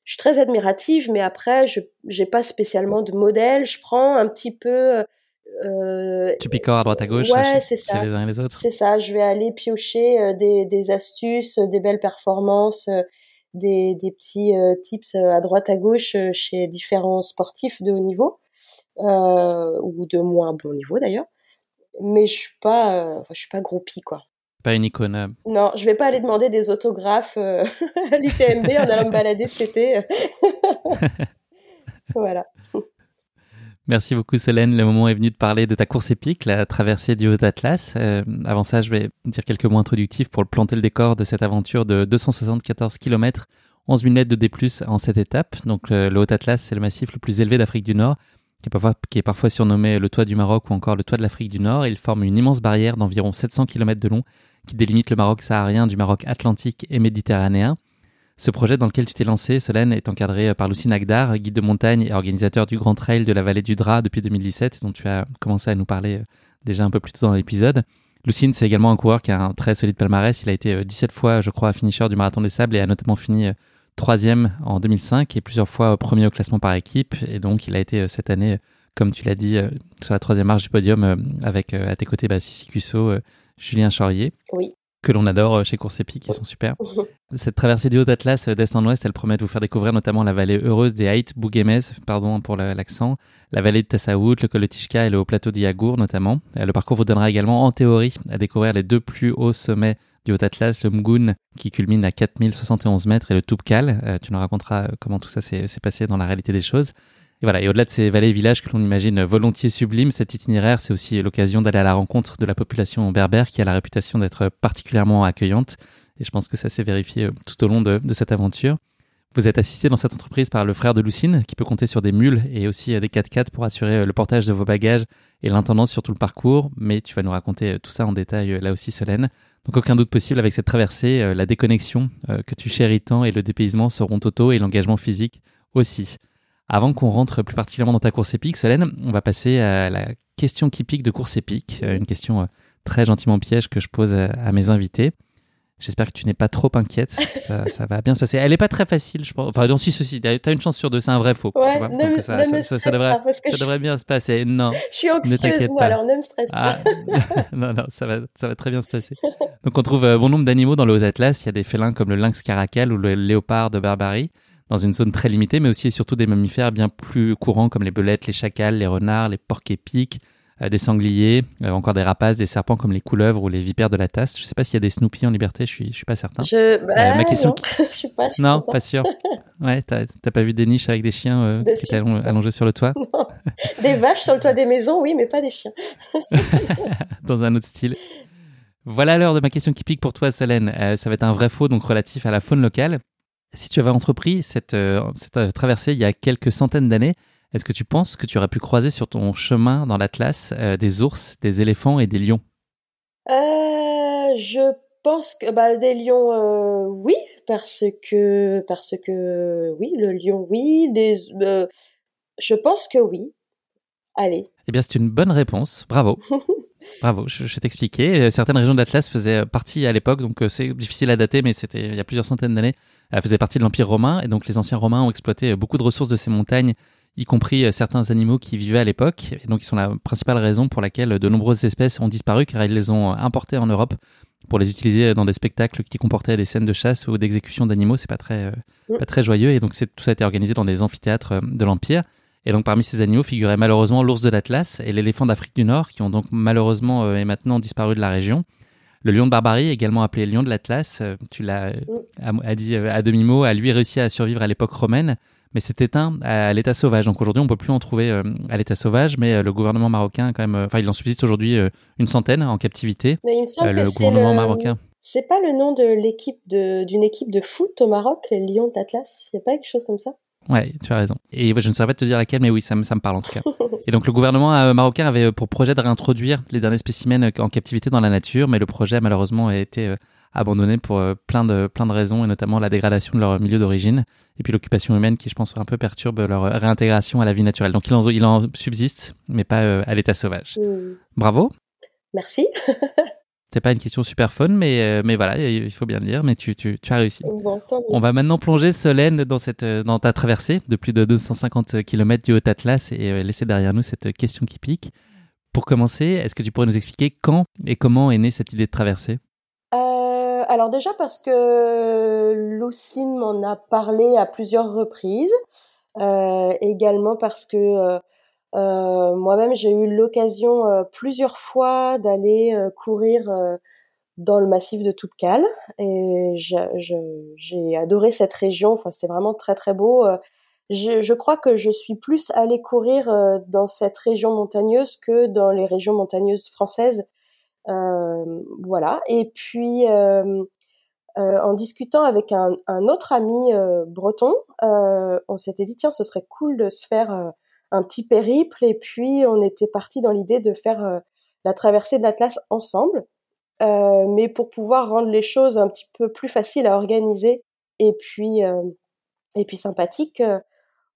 Je suis très admirative, mais après, je j'ai pas spécialement de modèle. Je prends un petit peu. Euh, tu picores à droite à gauche ouais, c'est ça. les uns et les autres. C'est ça. Je vais aller piocher euh, des, des astuces, des belles performances, des, des petits tips à droite à gauche chez différents sportifs de haut niveau ou de moins bon niveau d'ailleurs. Mais je suis pas, je suis pas groupie quoi. Pas une icône. Non, je vais pas aller demander des autographes euh, à l'UTMB en allant me balader cet été. voilà. Merci beaucoup Solène. Le moment est venu de parler de ta course épique, la traversée du Haut Atlas. Euh, avant ça, je vais dire quelques mots introductifs pour planter le décor de cette aventure de 274 km, 11 000 mètres de D+, en cette étape. Donc le Haut Atlas, c'est le massif le plus élevé d'Afrique du Nord, qui est, parfois, qui est parfois surnommé le toit du Maroc ou encore le toit de l'Afrique du Nord. Il forme une immense barrière d'environ 700 km de long qui délimite le Maroc saharien du Maroc atlantique et méditerranéen. Ce projet dans lequel tu t'es lancé, Solène, est encadré par Lucie Nagdar, guide de montagne et organisateur du Grand Trail de la vallée du Drap depuis 2017, dont tu as commencé à nous parler euh, déjà un peu plus tôt dans l'épisode. Lucine, c'est également un coureur qui a un très solide palmarès. Il a été 17 euh, fois, je crois, finisher du Marathon des Sables et a notamment fini euh, troisième en 2005 et plusieurs fois premier au classement par équipe. Et donc, il a été cette année, comme tu l'as dit, sur la troisième marche du podium avec à tes côtés bah, Sissi Cusso, Julien Chaurier. Oui. Que l'on adore euh, chez Course Épique, qui sont super. Cette traversée du Haut-Atlas euh, d'est en ouest, elle promet de vous faire découvrir notamment la vallée heureuse des Haït Bouguemez, pardon pour l'accent, la vallée de Tessaout, le col de Tishka et le haut plateau d'Iagour notamment. Euh, le parcours vous donnera également en théorie à découvrir les deux plus hauts sommets du Haut-Atlas, le Mgoun qui culmine à 4071 mètres et le Toubkal. tu nous raconteras comment tout ça s'est passé dans la réalité des choses. Et voilà, au-delà de ces vallées et villages que l'on imagine volontiers sublimes, cet itinéraire, c'est aussi l'occasion d'aller à la rencontre de la population berbère qui a la réputation d'être particulièrement accueillante. Et je pense que ça s'est vérifié euh, tout au long de, cette aventure. Vous êtes assisté dans cette entreprise par le frère de Lucine, qui peut compter sur des mules et aussi des 4x4 pour assurer le portage de vos bagages et l'intendance sur tout le parcours. Mais tu vas nous raconter tout ça en détail là aussi, Solène. Donc aucun doute possible avec cette traversée, la déconnexion que tu chéris tant et le dépaysement seront totaux et l'engagement physique aussi. Avant qu'on rentre plus particulièrement dans ta course épique, Solène, on va passer à la question qui pique de course épique, une question très gentiment piège que je pose à mes invités. J'espère que tu n'es pas trop inquiète. Ça, ça, va bien se passer. Elle n'est pas très facile, je pense. Enfin, donc, si ceci, tu as une chance sur deux, c'est un vrai faux. Ouais, tu vois ne ça, ne me ça, ça, devrait, pas parce que ça je, devrait bien se passer. Non. je suis anxieuse, moi, pas. alors ne me stresse Ah, pas. non, non, ça va, ça va très bien se passer. Donc, on trouve euh, bon nombre d'animaux dans le Haut-Atlas. Il y a des félins comme le lynx caracal ou le léopard de Barbarie, dans une zone très limitée, mais aussi et surtout des mammifères bien plus courants comme les belettes, les chacals, les renards, les porcs épics, euh, des sangliers, euh, encore des rapaces, des serpents comme les couleuvres ou les vipères de la tasse. Je ne sais pas s'il y a des Snoopy en liberté, je suis, je suis pas certain. Je, bah, Euh, ma question- non, je suis pas. Non, pas sûr. Ouais, t'as pas vu des niches avec des chiens euh, Des qui étaient allong- allongés sur le toit? Des vaches sur le toit des maisons, oui, mais pas des chiens. dans un autre style. Voilà l'heure de ma question qui pique pour toi, Solène. Euh, ça va être un vrai faux, donc relatif à la faune locale. Si tu avais entrepris cette, euh, cette euh, traversée il y a quelques centaines d'années, est-ce que tu penses que tu aurais pu croiser sur ton chemin dans l'Atlas euh, des ours, des éléphants et des lions? Euh, je pense que bah, des lions, euh, oui, parce que parce que oui, le lion, oui. Des, je pense que oui. Allez. Eh bien, c'est une bonne réponse. Bravo. Bravo, je, vais t'expliquer. Certaines régions de l'Atlas faisaient partie à l'époque, donc c'est difficile à dater, mais c'était il y a plusieurs centaines d'années, euh, faisaient partie de l'Empire romain, et donc les anciens Romains ont exploité euh, beaucoup de ressources de ces montagnes, y compris euh, certains animaux qui vivaient à l'époque, et donc ils sont la principale raison pour laquelle de nombreuses espèces ont disparu, car ils les ont euh, importées en Europe pour les utiliser dans des spectacles qui comportaient des scènes de chasse ou d'exécution d'animaux. C'est pas très, euh, Mm. pas très joyeux, et donc tout ça a été organisé dans des amphithéâtres euh, de l'Empire. Et donc parmi ces animaux figurait malheureusement l'ours de l'Atlas et l'éléphant d'Afrique du Nord, qui ont donc malheureusement euh, et maintenant disparu de la région. Le lion de Barbarie, également appelé lion de l'Atlas, euh, tu l'as euh, a, dit euh, à demi-mot, a lui réussi à survivre à l'époque romaine, mais s'est éteint à l'état sauvage. Donc aujourd'hui, on peut plus en trouver à l'état sauvage, mais le gouvernement marocain, quand même, enfin, il en subsiste aujourd'hui une centaine en captivité. Mais il me semble que le c'est gouvernement le- marocain. C'est pas le nom de l'équipe de d'une équipe de foot au Maroc, les Lions d'Atlas. Il y a pas quelque chose comme ça? Ouais, tu as raison. Et je ne saurais pas te dire laquelle, mais oui, ça me, ça me parle en tout cas. Et donc le gouvernement euh, marocain avait euh, pour projet de réintroduire les derniers spécimens euh, en captivité dans la nature, mais le projet malheureusement a été abandonné pour plein de plein de raisons, et notamment la dégradation de leur milieu d'origine, et puis l'occupation humaine qui, je pense, un peu perturbe leur réintégration à la vie naturelle. Donc il en, il en subsiste, mais pas à l'état sauvage. Hmm. Bravo. Merci. C'est pas une question super fun, mais euh, mais voilà, il faut bien le dire. Mais tu tu, tu as réussi. Bon. On va maintenant plonger Solène dans, cette, euh, dans ta traversée de plus de 250 km du Haut-Atlas et euh, laisser derrière nous cette question qui pique. Pour commencer, est-ce que tu pourrais nous expliquer quand et comment est née cette idée de traversée? Euh, alors déjà parce que Lucine m'en a parlé à plusieurs reprises. Euh, également parce que moi-même j'ai eu l'occasion euh, plusieurs fois d'aller euh, courir euh, dans le massif de Toubkal et j'ai adoré cette région. Enfin c'était vraiment très très beau. Euh, Je, je crois que je suis plus allée courir euh, dans cette région montagneuse que dans les régions montagneuses françaises. Euh, voilà. Et puis, euh, euh, en discutant avec un, un autre ami euh, breton, euh, on s'était dit tiens, ce serait cool de se faire euh, un petit périple. Et puis, on était parti dans l'idée de faire euh, la traversée de l'Atlas ensemble, Euh, mais pour pouvoir rendre les choses un petit peu plus faciles à organiser et puis euh, et puis sympathiques.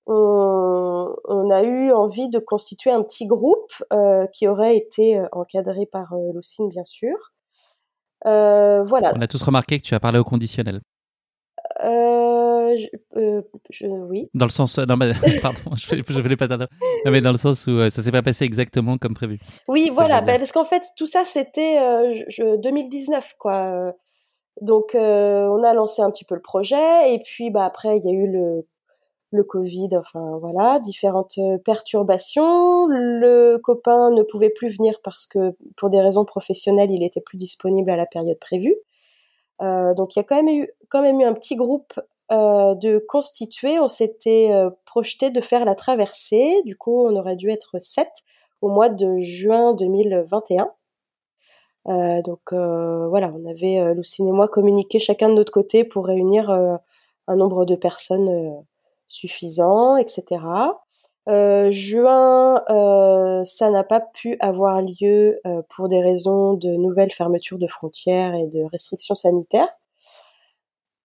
on, on a eu envie de constituer un petit groupe euh, qui aurait été euh, encadré par euh, Lucine, bien sûr. Voilà. On a tous remarqué que tu as parlé au conditionnel. Euh, je, euh, je- oui. Dans le sens. Non, mais, pardon, je voulais, je voulais pas. Non, mais dans le sens où euh, ça s'est pas passé exactement comme prévu. Oui, voilà. bah, parce qu'en fait, tout ça, c'était euh, je- je- 2019, quoi. Donc, euh, on a lancé un petit peu le projet. Et puis, bah, après, il y a eu le, le Covid. Enfin, voilà, différentes euh, perturbations. Le copain ne pouvait plus venir parce que, pour des raisons professionnelles, il était plus disponible à la période prévue. Euh, donc, il y a quand même eu, quand même eu un petit groupe euh, de constitués. On s'était euh, projeté de faire la traversée. Du coup, on aurait dû être sept au mois de juin 2021. Euh, donc voilà, on avait Lucine et moi communiqué chacun de notre côté pour réunir un nombre de personnes suffisant, etc. juin, ça n'a pas pu avoir lieu pour des raisons de nouvelles fermetures de frontières et de restrictions sanitaires.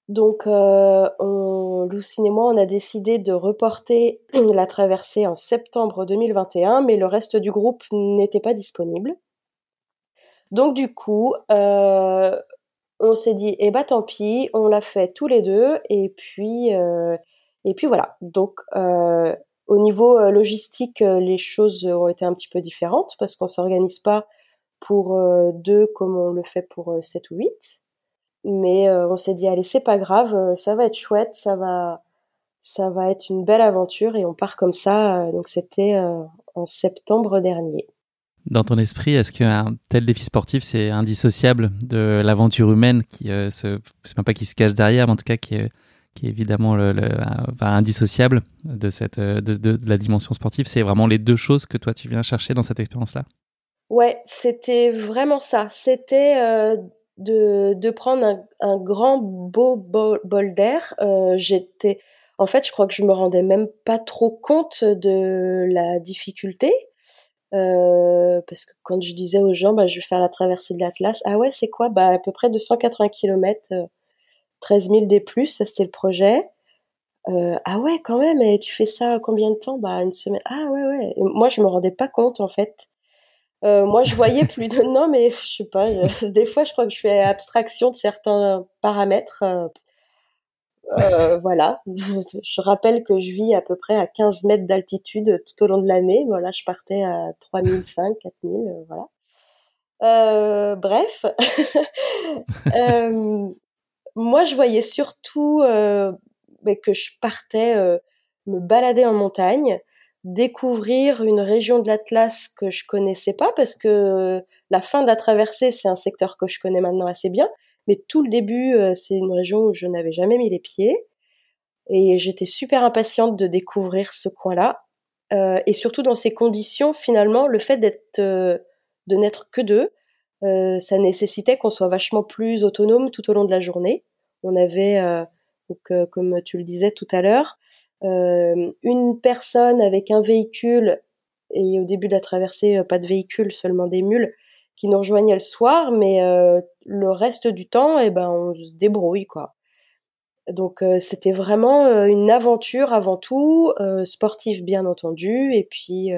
Donc, euh, on, Lucine et moi, on a décidé de reporter la traversée en septembre 2021, mais le reste du groupe n'était pas disponible. Donc, du coup, euh, on s'est dit, eh bah tant pis, on l'a fait tous les deux, et puis, euh, et puis voilà. Donc, euh, au niveau euh, logistique, euh, les choses ont été un petit peu différentes parce qu'on s'organise pas pour deux comme on le fait pour sept ou huit. Mais euh, on s'est dit allez c'est pas grave, euh, ça va être chouette, ça va ça va être une belle aventure et on part comme ça. Euh, donc c'était en septembre dernier. Dans ton esprit, est-ce qu'un tel défi sportif c'est indissociable de l'aventure humaine qui se c'est même pas qui se cache derrière, mais en tout cas qui est qui est évidemment le, indissociable de cette de, de, de la dimension sportive? C'est vraiment les deux choses que toi tu viens chercher dans cette expérience-là? Ouais, c'était vraiment ça. C'était euh, de, de prendre un, un grand beau bol, d'air. Euh, j'étais, en fait, je crois que je me rendais même pas trop compte de la difficulté. Euh, parce que quand je disais aux gens, bah, je vais faire la traversée de l'Atlas, ah ouais, c'est quoi Bah, à peu près de 180 km, 13 000 des plus, ça c'était le projet. Euh, ah ouais, quand même, et tu fais ça combien de temps Bah, une semaine. Ah ouais, ouais. moi, je me rendais pas compte, en fait. Euh, moi, je voyais plus de non, mais je sais pas. des fois, je crois que je fais abstraction de certains paramètres. Euh, euh voilà. Je rappelle que je vis à peu près à 15 mètres d'altitude tout au long de l'année. Voilà, je partais à 3005, 4000, euh, voilà. Euh, bref. moi, je voyais surtout que je partais me balader en montagne découvrir une région de l'Atlas que je connaissais pas parce que la fin de la traversée, c'est un secteur que je connais maintenant assez bien, mais tout le début, euh, c'est une région où je n'avais jamais mis les pieds. Et j'étais super impatiente de découvrir ce coin-là. Euh, et surtout dans ces conditions, finalement, le fait d'être, euh, de n'être que deux, ça nécessitait qu'on soit vachement plus autonome tout au long de la journée. On avait, donc, comme tu le disais tout à l'heure, euh, une personne avec un véhicule et au début de la traversée, euh, pas de véhicule, seulement des mules qui nous rejoignaient le soir, mais euh, le reste du temps, eh ben, on se débrouille, quoi. Donc c'était vraiment une aventure avant tout, sportive bien entendu, et puis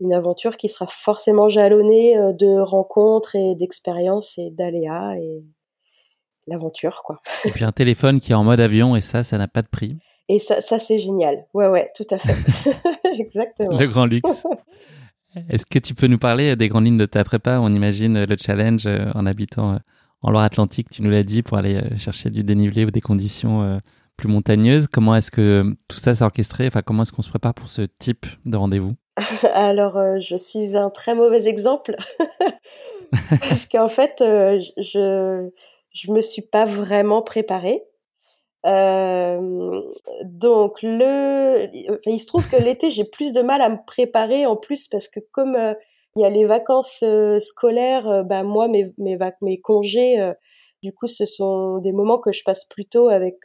une aventure qui sera forcément jalonnée de rencontres et d'expériences et d'aléas et l'aventure quoi. Et puis un téléphone qui est en mode avion et ça, ça n'a pas de prix. Et ça, ça c'est génial. Ouais, ouais, tout à fait. Exactement. Le grand luxe. Est-ce que tu peux nous parler des grandes lignes de ta prépa? On imagine le challenge euh, en habitant euh, en Loire-Atlantique, tu nous l'as dit, pour aller euh, chercher du dénivelé ou des conditions plus montagneuses. Comment est-ce que tout ça s'est orchestré? Enfin, comment est-ce qu'on se prépare pour ce type de rendez-vous? Alors, je suis un très mauvais exemple parce qu'en fait, je je me suis pas vraiment préparée. Euh, donc le, il se trouve que l'été j'ai plus de mal à me préparer en plus parce que comme euh, il y a les vacances euh, scolaires, bah moi mes mes, congés, du coup ce sont des moments que je passe plutôt avec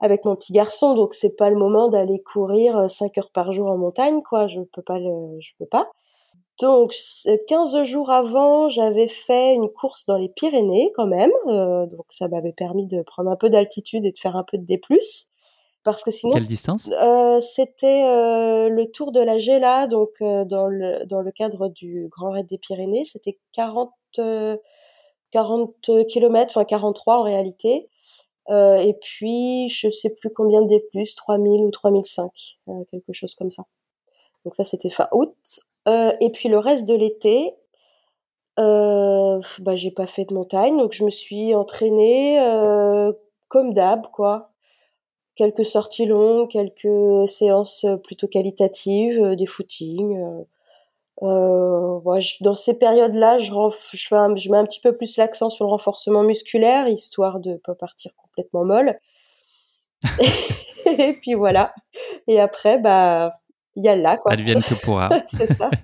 avec mon petit garçon, donc c'est pas le moment d'aller courir 5 heures par jour en montagne quoi, je peux pas le, je peux pas. Donc, 15 jours avant, j'avais fait une course dans les Pyrénées quand même. Euh, donc, ça m'avait permis de prendre un peu d'altitude et de faire un peu de D+. Parce que sinon... Quelle distance? Euh, C'était euh, le tour de la Gela, donc dans, le, dans le cadre du Grand Raid des Pyrénées. C'était 40, 40 km, enfin 43 en réalité. et puis, je sais plus combien de D+, 3000 ou 3005, quelque chose comme ça. Donc ça, c'était fin août. Euh, et puis le reste de l'été, euh, bah, j'ai pas fait de montagne, donc je me suis entraînée euh, comme d'hab, quoi. Quelques sorties longues, quelques séances plutôt qualitatives, euh, des footings. Euh, dans ces périodes-là, je, je, mets un petit peu plus l'accent sur le renforcement musculaire, histoire de pas partir complètement molle. et puis voilà. Et après, bah, y a là quoi. Advienne que pourra. c'est ça.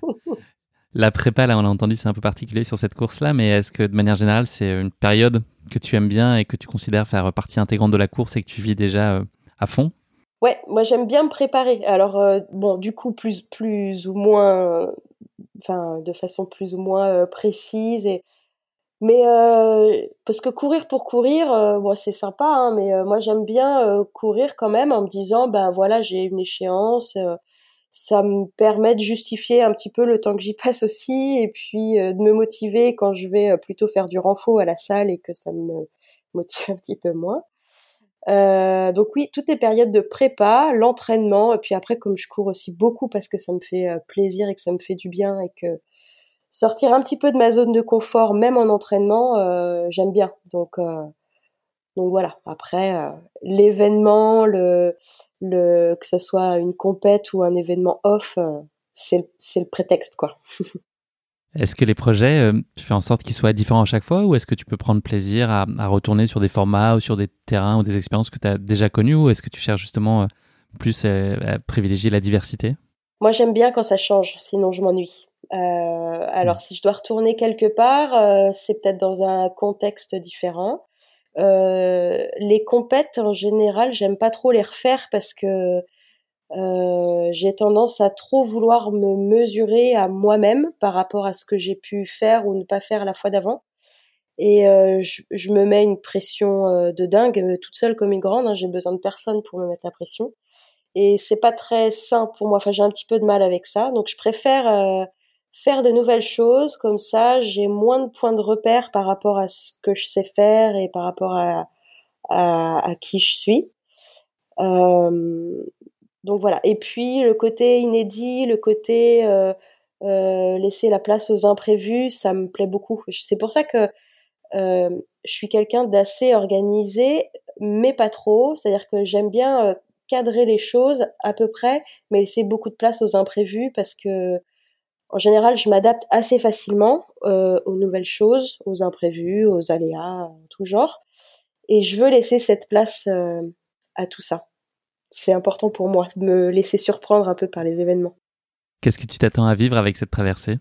La prépa, là, on a entendu, c'est un peu particulier sur cette course-là, mais est-ce que de manière générale, c'est une période que tu aimes bien et que tu considères faire partie intégrante de la course et que tu vis déjà à fond? Ouais, moi j'aime bien me préparer. Alors bon, du coup plus plus ou moins, enfin de façon plus ou moins précise et mais parce que courir pour courir, bon c'est sympa, hein, mais moi j'aime bien courir quand même en me disant ben voilà j'ai une échéance, ça me permet de justifier un petit peu le temps que j'y passe aussi et puis euh, de me motiver quand je vais euh, plutôt faire du renfort à la salle et que ça me motive un petit peu moins. Euh, donc oui, toutes les périodes de prépa, l'entraînement, et puis après comme je cours aussi beaucoup parce que ça me fait plaisir et que ça me fait du bien et que sortir un petit peu de ma zone de confort, même en entraînement, j'aime bien. Donc donc voilà. Après l'événement, le le, que ce soit une compète ou un événement off, euh, c'est le prétexte, quoi. Est-ce que les projets, euh, tu fais en sorte qu'ils soient différents à chaque fois ou est-ce que tu peux prendre plaisir à, retourner sur des formats ou sur des terrains ou des expériences que tu as déjà connues ou est-ce que tu cherches justement euh, plus à privilégier la diversité? Moi j'aime bien quand ça change, sinon je m'ennuie. alors mmh. si je dois retourner quelque part, c'est peut-être dans un contexte différent. Euh, les compètes en général, j'aime pas trop les refaire parce que euh, j'ai tendance à trop vouloir me mesurer à moi-même par rapport à ce que j'ai pu faire ou ne pas faire la fois d'avant. Et euh, je, je, me mets une pression euh, de dingue, toute seule comme une grande. Hein, j'ai besoin de personne pour me mettre la pression. Et c'est pas très sain pour moi. Enfin, j'ai un petit peu de mal avec ça. Donc, je préfère euh, faire de nouvelles choses. Comme ça, j'ai moins de points de repère par rapport à ce que je sais faire et par rapport à, à, qui je suis. Euh, donc voilà. Et puis le côté inédit, le côté euh, euh, laisser la place aux imprévus, ça me plaît beaucoup. C'est pour ça que euh, je suis quelqu'un d'assez organisé, mais pas trop. C'est-à-dire que j'aime bien euh, cadrer les choses à peu près, mais laisser beaucoup de place aux imprévus parce que en général, je m'adapte assez facilement euh, aux nouvelles choses, aux imprévus, aux aléas, tout genre. Et je veux laisser cette place euh, à tout ça. C'est important pour moi de me laisser surprendre un peu par les événements. Qu'est-ce que tu t'attends à vivre avec cette traversée?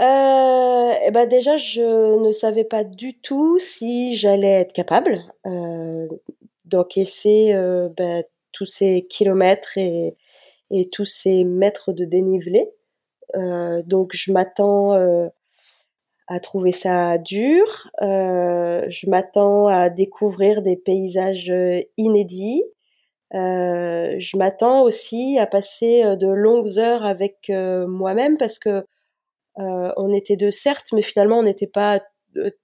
Euh, eh ben déjà, je ne savais pas du tout si j'allais être capable euh, d'encaisser euh, ben, tous ces kilomètres et, et tous ces mètres de dénivelé. Euh, donc je m'attends euh, à trouver ça dur. Euh, je m'attends à découvrir des paysages inédits. je m'attends aussi à passer de longues heures avec moi-même parce que on était deux certes, mais finalement on n'était pas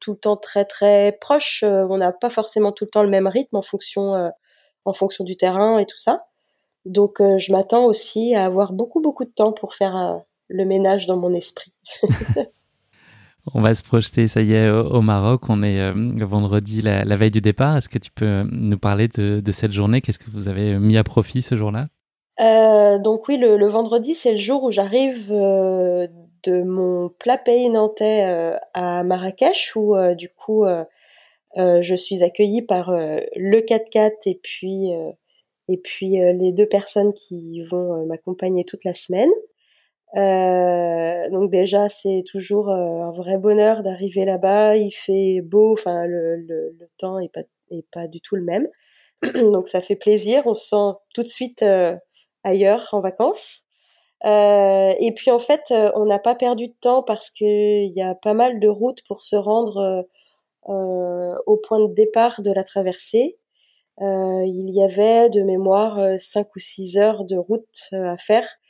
tout le temps très très proches. on n'a pas forcément tout le temps le même rythme en fonction en fonction du terrain et tout ça. Donc je m'attends aussi à avoir beaucoup beaucoup de temps pour faire le ménage dans mon esprit. On va se projeter, ça y est, au, Maroc. On est euh, le vendredi, la, veille du départ. Est-ce que tu peux nous parler de, cette journée? Qu'est-ce que vous avez mis à profit ce jour-là? Euh, Donc oui, le, vendredi, c'est le jour où j'arrive euh, de mon plat pays nantais à Marrakech, où du coup, je suis accueillie par le 4x4 et puis, et puis les deux personnes qui vont m'accompagner toute la semaine. Euh, donc déjà, c'est toujours euh, un vrai bonheur d'arriver là-bas. Il fait beau, enfin le, le, le, temps est pas est pas du tout le même. donc ça fait plaisir. On se sent tout de suite euh, ailleurs en vacances. Euh, et puis en fait, on n'a pas perdu de temps parce qu'il y a pas mal de routes pour se rendre au point de départ de la traversée. il y avait de mémoire cinq ou six heures de route à faire euh,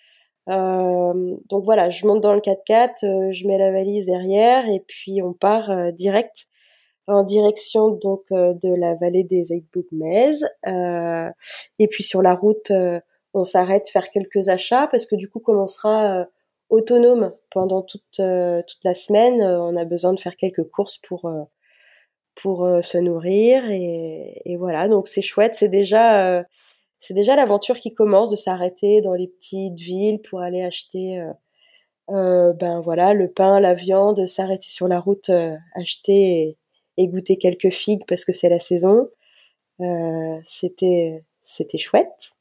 donc voilà, je monte dans le 4x4, euh, je mets la valise derrière et puis on part euh, direct en direction donc de la vallée des Aïdbougmez. et puis sur la route, on s'arrête faire quelques achats parce que du coup, comme on sera autonome pendant toute toute la semaine, on a besoin de faire quelques courses pour pour se nourrir et, et voilà. Donc c'est chouette, c'est déjà c'est déjà l'aventure qui commence de s'arrêter dans les petites villes pour aller acheter euh, euh, ben voilà le pain, la viande, s'arrêter sur la route, euh, acheter et, goûter quelques figues parce que c'est la saison. c'était chouette.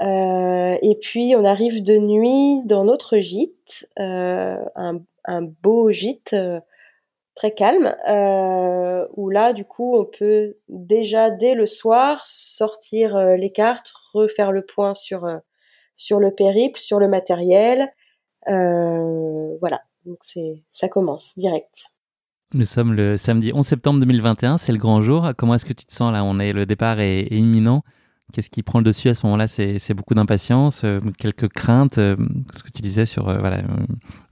et puis on arrive de nuit dans notre gîte, un, beau gîte très calme, euh, où là, du coup, on peut déjà dès le soir sortir euh, les cartes, refaire le point sur euh, sur le périple, sur le matériel, voilà. Donc c'est ça commence direct. Nous sommes le samedi 11 septembre 2021, c'est le grand jour. Comment est-ce que tu te sens là? On est le départ est, imminent. Qu'est-ce qui prend le dessus à ce moment-là? C'est beaucoup d'impatience, quelques craintes. ce que tu disais sur voilà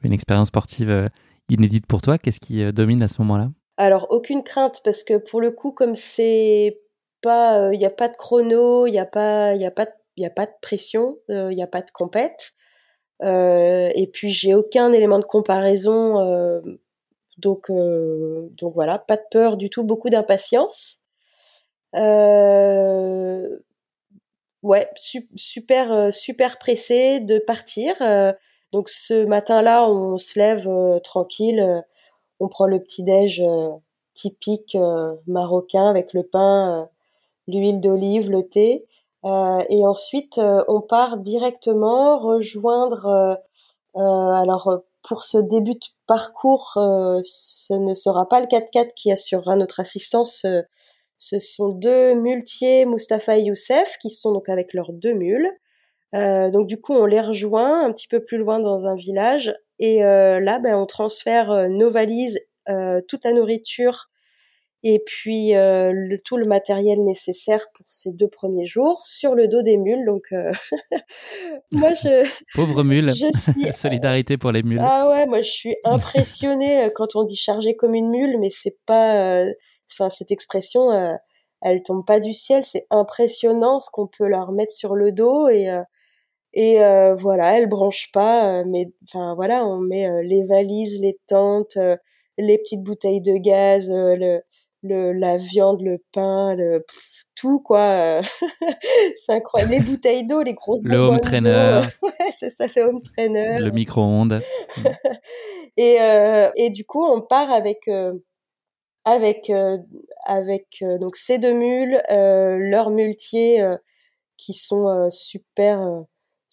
une expérience sportive inédite pour toi. Qu'est-ce qui euh, domine à ce moment-là? Alors, aucune crainte, parce que pour le coup, comme c'est pas, il euh, n'y a pas de chrono, il n'y a pas, a a pas de pression, il euh, n'y a pas de compète. et puis j'ai aucun élément de comparaison, donc donc voilà, pas de peur du tout, beaucoup d'impatience. ouais, super super pressé de partir. Donc ce matin-là, on se lève euh, tranquille, euh, on prend le petit déj euh, typique marocain avec le pain, l'huile d'olive, le thé, et ensuite on part directement rejoindre. alors pour ce début de parcours, ce ne sera pas le 4x4 qui assurera notre assistance. ce sont deux muletiers, Mustapha et Youssef, qui sont donc avec leurs deux mules. Euh, donc du coup, on les rejoint un petit peu plus loin dans un village et euh, là, ben, on transfère euh, nos valises, toute la nourriture et puis le, tout le matériel nécessaire pour ces deux premiers jours sur le dos des mules. Donc moi, je pauvre mule, solidarité pour les mules. Ah ouais, moi je suis impressionnée quand on dit charger comme une mule, mais c'est pas, enfin cette expression elle tombe pas du ciel. C'est impressionnant ce qu'on peut leur mettre sur le dos et et euh, voilà, elle branche pas, euh, mais enfin voilà, on met euh, les valises, les tentes, les petites bouteilles de gaz, le, le, la viande, le pain, le tout quoi. c'est incroyable. Les bouteilles d'eau, les grosses. Le home trainer. ouais, c'est ça, le home trainer. Le micro-ondes. et et du coup, on part avec avec avec donc ces deux mules, leurs muletiers qui sont super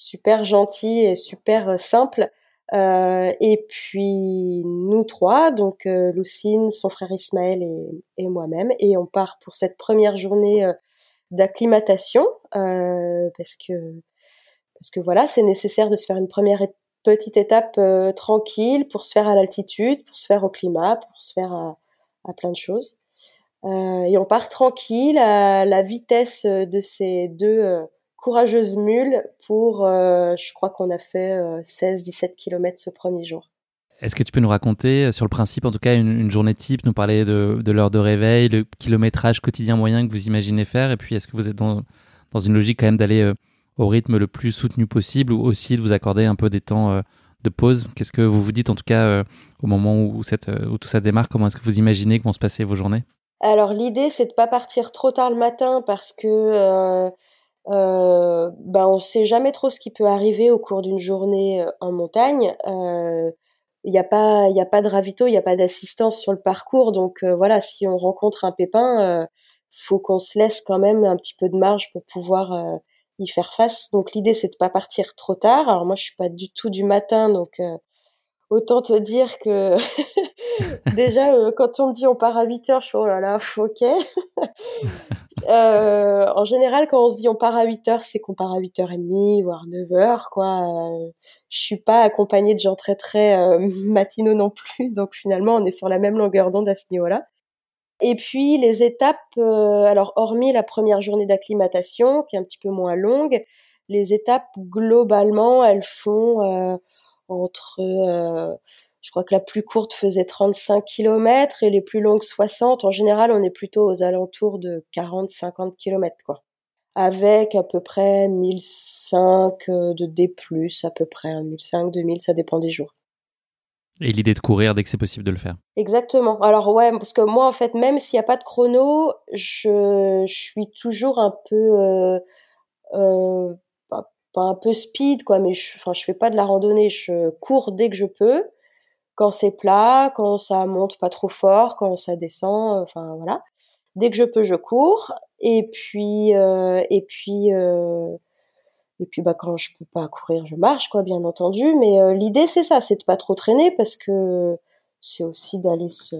super gentil et super euh, simple. Euh, et puis nous trois, donc euh, Lucine, son frère Ismaël et, moi-même, et on part pour cette première journée d'acclimatation parce que voilà, c'est nécessaire de se faire une première petite étape tranquille pour se faire à l'altitude, pour se faire au climat, pour se faire à plein de choses. et on part tranquille à la vitesse de ces deux courageuse mule pour, euh, je crois qu'on a fait 16-17 euh, km ce premier jour. Est-ce que tu peux nous raconter, euh, sur le principe en tout cas, une, journée type, nous parler de, l'heure de réveil, le kilométrage quotidien moyen que vous imaginez faire, et puis est-ce que vous êtes dans, dans une logique quand même d'aller au rythme le plus soutenu possible, ou aussi de vous accorder un peu des temps de pause? Qu'est-ce que vous vous dites en tout cas au moment où, cette, où tout ça démarre? Comment est-ce que vous imaginez que vont se passer vos journées? Alors l'idée c'est de pas partir trop tard le matin parce que euh, ben on sait jamais trop ce qui peut arriver au cours d'une journée euh, en montagne. Euh, il n'y a pas, il a pas de ravito, il n'y a pas d'assistance sur le parcours, donc euh, voilà, si on rencontre un pépin, faut qu'on se laisse quand même un petit peu de marge pour pouvoir y faire face. Donc l'idée c'est de pas partir trop tard. Alors moi je suis pas du tout du matin, donc autant te dire que déjà quand on me dit on part à 8 heures, je suis oh là là, ok. Euh, en général, quand on se dit on part à 8 heures, c'est qu'on part à 8h30, voire 9 heures, quoi. Euh, je suis pas accompagnée de gens très très euh, matinaux non plus, donc finalement, on est sur la même longueur d'onde à ce niveau-là. Et puis les étapes, alors hormis la première journée d'acclimatation, qui est un petit peu moins longue, les étapes globalement, elles font entre je crois que la plus courte faisait 35 km et les plus longues 60. En général, on est plutôt aux alentours de 40-50 km, quoi. Avec à peu près 1005 euh, de D+, à peu près, 1005, 2000, ça dépend des jours. Et l'idée de courir dès que c'est possible de le faire. Exactement. Alors ouais, parce que moi, en fait, même s'il n'y a pas de chrono, je, je suis toujours un peu... Euh, euh, pas, un peu speed, quoi, mais je, enfin, je fais pas de la randonnée, je cours dès que je peux quand c'est plat, quand ça monte pas trop fort, quand ça descend, euh, enfin voilà. Dès que je peux, je cours. Et puis euh, et puis euh, et puis bah quand je peux pas courir, je marche quoi, bien entendu. Mais l'idée c'est ça, c'est de pas trop traîner parce que c'est aussi d'aller se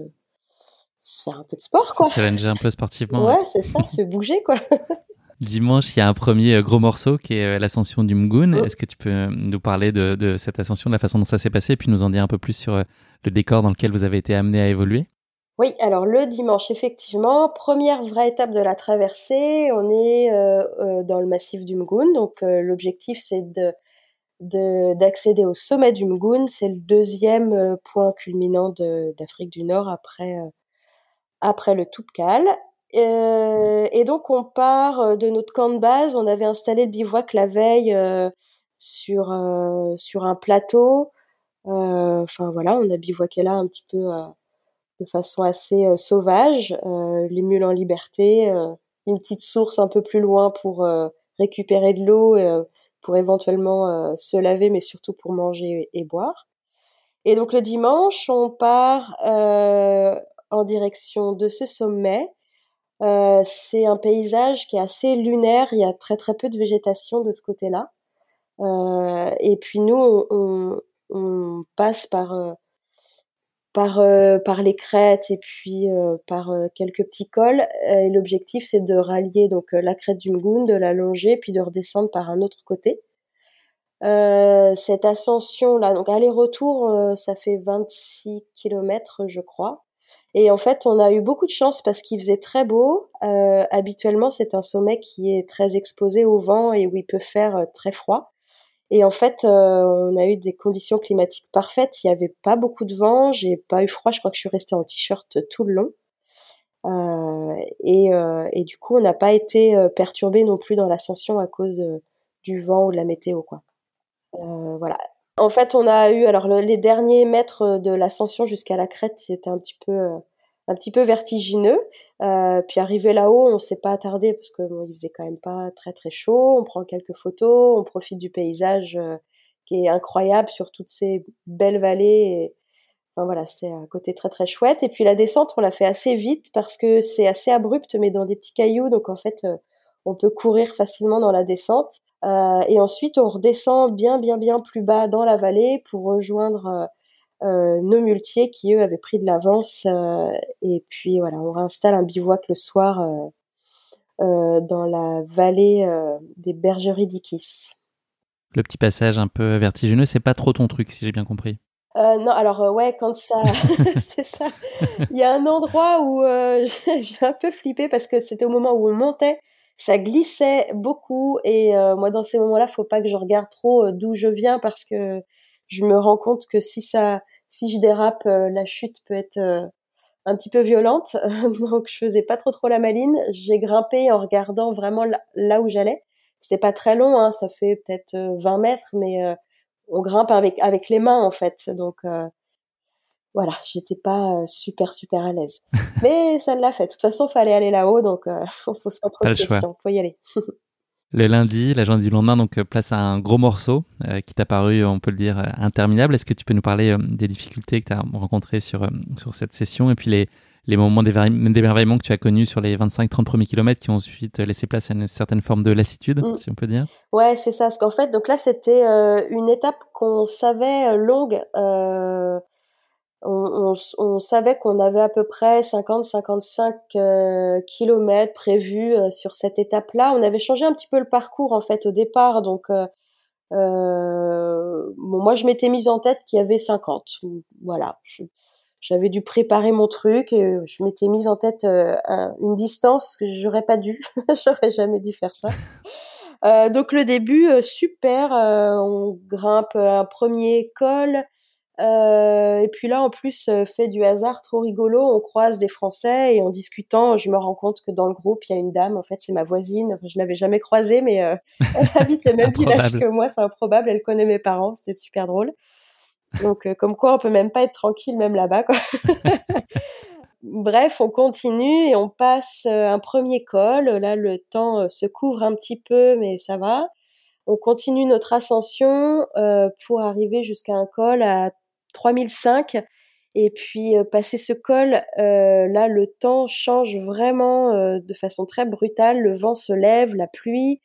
se faire un peu de sport, quoi. Se challenger un peu sportivement. Ouais, c'est ça, se bouger, quoi. Dimanche, il y a un premier euh, gros morceau qui est euh, l'ascension du Mgun. Oh. Est-ce que tu peux euh, nous parler de, de, cette ascension, de la façon dont ça s'est passé, et puis nous en dire un peu plus sur le décor dans lequel vous avez été amené à évoluer? Oui, alors le dimanche, effectivement, première vraie étape de la traversée. On est euh, dans le massif du Mgun. Donc l'objectif, c'est de d'accéder au sommet du Mgun. C'est le deuxième point culminant d'Afrique du Nord après, après le Toubkal. Euh, et donc on part euh, de notre camp de base. On avait installé le bivouac la veille euh, sur sur un plateau. Enfin voilà, on a bivouaqué là un petit peu de façon assez sauvage. les mules en liberté, une petite source un peu plus loin pour récupérer de l'eau, pour éventuellement se laver, mais surtout pour manger et boire. Et donc le dimanche, on part en direction de ce sommet euh, c'est un paysage qui est assez lunaire. Il y a très très peu de végétation de ce côté-là. Euh, et puis nous, on, passe par euh, par les crêtes et puis par quelques petits cols. et l'objectif, c'est de rallier donc la crête du Mgoun, de la longer, puis de redescendre par un autre côté. cette ascension là, donc aller-retour, ça fait 26 km, je crois. Et en fait, on a eu beaucoup de chance parce qu'il faisait très beau. Euh, habituellement, c'est un sommet qui est très exposé au vent et où il peut faire euh, très froid. Et en fait, euh, on a eu des conditions climatiques parfaites. Il n'y avait pas beaucoup de vent, j'ai pas eu froid. Je crois que je suis restée en t-shirt tout le long. Euh, et, euh, et, du coup, on n'a pas été perturbé non plus dans l'ascension à cause du vent ou de la météo, quoi. voilà. En fait, on a eu alors les derniers mètres de l'ascension jusqu'à la crête, c'était un petit peu euh, un petit peu vertigineux. Euh, puis arrivé là-haut, on s'est pas attardé parce que bon, il faisait quand même pas très très chaud. On prend quelques photos, on profite du paysage euh, qui est incroyable sur toutes ces belles vallées. Enfin voilà, c'était un côté très très chouette. Et puis la descente, on l'a fait assez vite parce que c'est assez abrupt, mais dans des petits cailloux, donc en fait, on peut courir facilement dans la descente. Euh, et ensuite, on redescend bien, bien, bien plus bas dans la vallée pour rejoindre euh, euh, nos muletiers qui, eux, avaient pris de l'avance. et puis, voilà, on réinstalle un bivouac le soir dans la vallée des bergeries d'Ikis. Le petit passage un peu vertigineux, c'est pas trop ton truc, si j'ai bien compris. Euh, non, alors ouais, quand ça, c'est ça. Il y a un endroit où euh, j'ai un peu flippé parce que c'était au moment où on montait ça glissait beaucoup et euh, moi dans ces moments-là, faut pas que je regarde trop euh, d'où je viens parce que je me rends compte que si ça, si je dérape, euh, la chute peut être un petit peu violente. Donc je faisais pas trop trop la maline. J'ai grimpé en regardant vraiment là, où j'allais. C'était pas très long, hein, ça fait peut-être 20 mètres, mais on grimpe avec avec les mains en fait. Donc voilà, j'étais pas euh, super super à l'aise. Mais ça l'a fait. De toute façon, fallait aller là-haut, donc euh, on se pose pas trop de questions. Faut y aller. le lundi, la journée du lendemain, donc euh, place à un gros morceau qui t'a paru, on peut le dire, interminable. Est-ce que tu peux nous parler des difficultés que tu as rencontrées sur, sur cette session et puis les, les moments d'émerveillement que tu as connus sur les 25-30 premiers kilomètres qui ont ensuite laissé place à une certaine forme de lassitude, mm. si on peut dire? Ouais, c'est ça. Parce qu'en fait, donc là, c'était une étape qu'on savait longue on, on, savait qu'on avait à peu près 50-55 euh, kilomètres prévus euh, sur cette étape-là. On avait changé un petit peu le parcours en fait au départ, donc euh, euh bon, moi je m'étais mise en tête qu'il y avait 50. Voilà, j'avais dû préparer mon truc et je m'étais mise en tête une distance que j'aurais pas dû, j'aurais jamais dû faire ça. donc le début super, on grimpe un premier col. Euh, et puis là, en plus, euh, fait du hasard trop rigolo, on croise des Français et en discutant, je me rends compte que dans le groupe, il y a une dame, en fait, c'est ma voisine. je l'avais jamais croisée, mais euh, elle habite le même village que moi, c'est improbable. Elle connaît mes parents, c'était super drôle. Donc, comme quoi, on peut même pas être tranquille, même là-bas, quoi. Bref, on continue et on passe un premier col. Là, le temps se couvre un petit peu, mais ça va. On continue notre ascension euh, pour arriver jusqu'à un col à 3005. Et puis euh, passer ce col, euh, là le temps change vraiment euh, de façon très brutale. Le vent se lève, la pluie,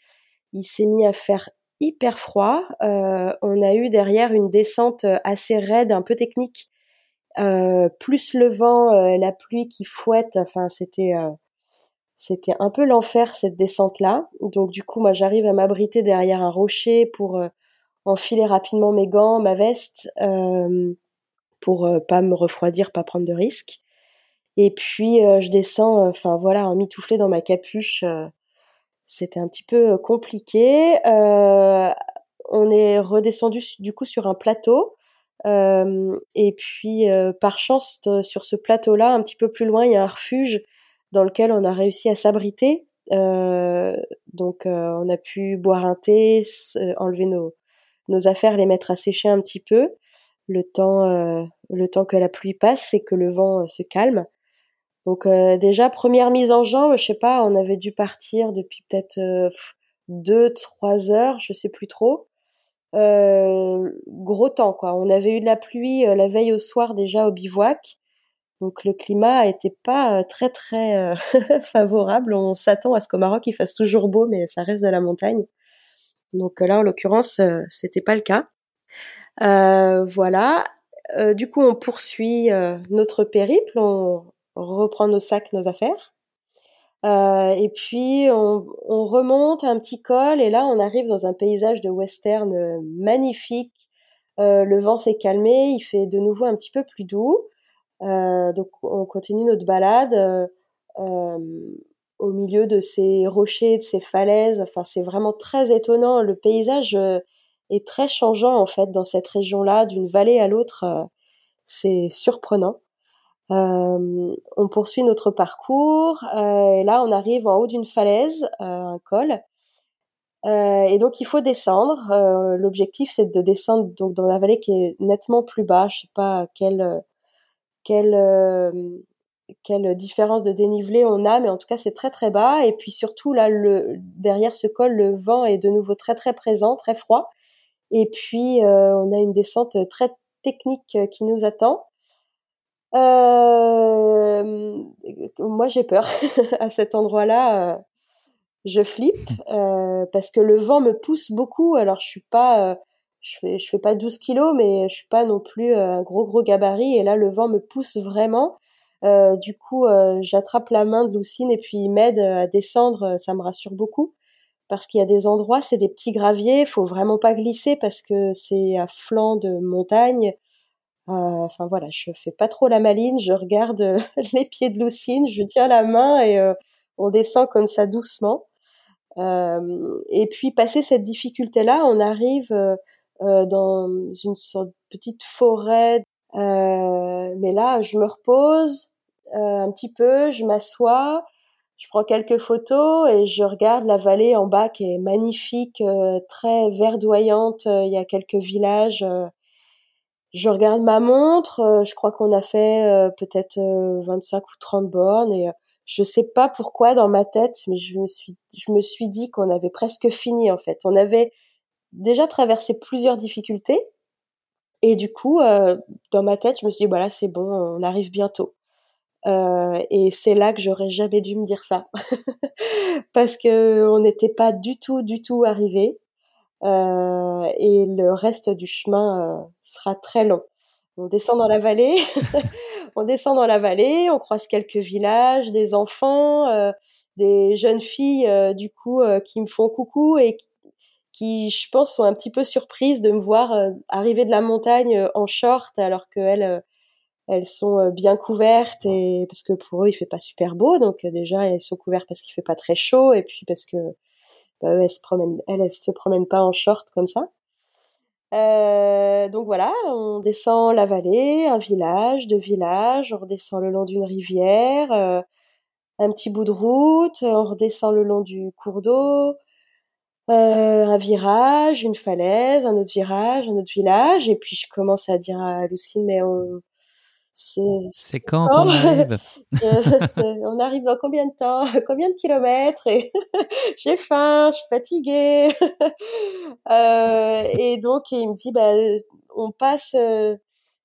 il s'est mis à faire hyper froid. on a eu derrière une descente assez raide, un peu technique, plus le vent, la pluie qui fouette. Enfin, c'était c'était un peu l'enfer cette descente là. Donc du coup, moi, j'arrive à m'abriter derrière un rocher pour enfiler rapidement mes gants, ma veste, pour pas me refroidir, pas prendre de risques. Et puis je descends, enfin voilà, en mitouflé dans ma capuche. c'était un petit peu compliqué. on est redescendu du coup sur un plateau. et puis par chance sur ce plateau-là, un petit peu plus loin, il y a un refuge dans lequel on a réussi à s'abriter. donc on a pu boire un thé, enlever nos, nos affaires, les mettre à sécher un petit peu, le temps, euh, le temps que la pluie passe et que le vent euh, se calme. Donc euh, déjà première mise en jambe, je sais pas, on avait dû partir depuis peut-être deux, trois heures, je sais plus trop. gros temps quoi. On avait eu de la pluie la veille au soir déjà au bivouac. Donc le climat était pas très très favorable. On s'attend à ce qu'au Maroc il fasse toujours beau, mais ça reste de la montagne. Donc là, en l'occurrence, euh, c'était pas le cas. Euh, voilà. Euh, du coup, on poursuit notre périple, on reprend nos sacs, nos affaires. et puis on, remonte un petit col et là on arrive dans un paysage de western magnifique. le vent s'est calmé, il fait de nouveau un petit peu plus doux. donc on continue notre balade au milieu de ces rochers, de ces falaises. Enfin, c'est vraiment très étonnant. Le paysage euh, est très changeant en fait dans cette région-là, d'une vallée à l'autre. Euh, c'est surprenant. Euh, on poursuit notre parcours et là on arrive en haut d'une falaise, un col, et donc il faut descendre. L'objectif c'est de descendre donc dans la vallée qui est nettement plus bas. Je sais pas quelle quelle quelle différence de dénivelé on a, mais en tout cas c'est très très bas. Et puis surtout là, le, derrière ce col, le vent est de nouveau très très présent, très froid. Et puis euh, on a une descente très technique euh, qui nous attend. Euh, moi j'ai peur à cet endroit-là. je flippe parce que le vent me pousse beaucoup. Alors je suis pas, je fais, je fais pas 12 kilos, mais je suis pas non plus un gros gros gabarit. Et là le vent me pousse vraiment. Euh, du coup, euh, j'attrape la main de Lucine et puis il m'aide euh, à descendre. Ça me rassure beaucoup parce qu'il y a des endroits, c'est des petits graviers, faut vraiment pas glisser parce que c'est à flanc de montagne. Enfin voilà, je fais pas trop la maline, je regarde les pieds de Lucine, je tiens la main et on descend comme ça doucement. et puis passer cette difficulté-là, on arrive dans une sorte de petite forêt mais là, je me repose euh, un petit peu, je m'assois, je prends quelques photos et je regarde la vallée en bas qui est magnifique, euh, très verdoyante. Il y a quelques villages. je regarde ma montre. je crois qu'on a fait peut-être 25 ou 30 bornes et je sais pas pourquoi dans ma tête, mais je me suis, je me suis dit qu'on avait presque fini en fait. On avait déjà traversé plusieurs difficultés et du coup, euh, dans ma tête, je me suis dit, voilà, c'est bon, on arrive bientôt. Euh, et c'est là que j'aurais jamais dû me dire ça, parce que on n'était pas du tout, du tout arrivé, euh, et le reste du chemin sera très long. On descend dans la vallée, on descend dans la vallée, on croise quelques villages, des enfants, des jeunes filles du coup qui me font coucou et qui, je pense, sont un petit peu surprises de me voir euh, arriver de la montagne euh, en short alors qu'elles euh, elles sont bien couvertes et parce que pour eux il fait pas super beau. Donc déjà elles sont couvertes parce qu'il fait pas très chaud et puis parce que bah, elles se promènent elles, se promènent pas en short comme ça. Euh, donc voilà on descend la vallée un village deux villages on redescend le long d'une rivière un petit bout de route on redescend le long du cours d'eau un virage, une falaise, un autre virage, un autre village, et puis je commence à dire à Lucine, mais on, c'est quand on arrive? On arrive dans combien de temps? Combien de kilomètres? Et j'ai faim, je suis fatiguée. euh, et donc il me dit, bah, on passe euh,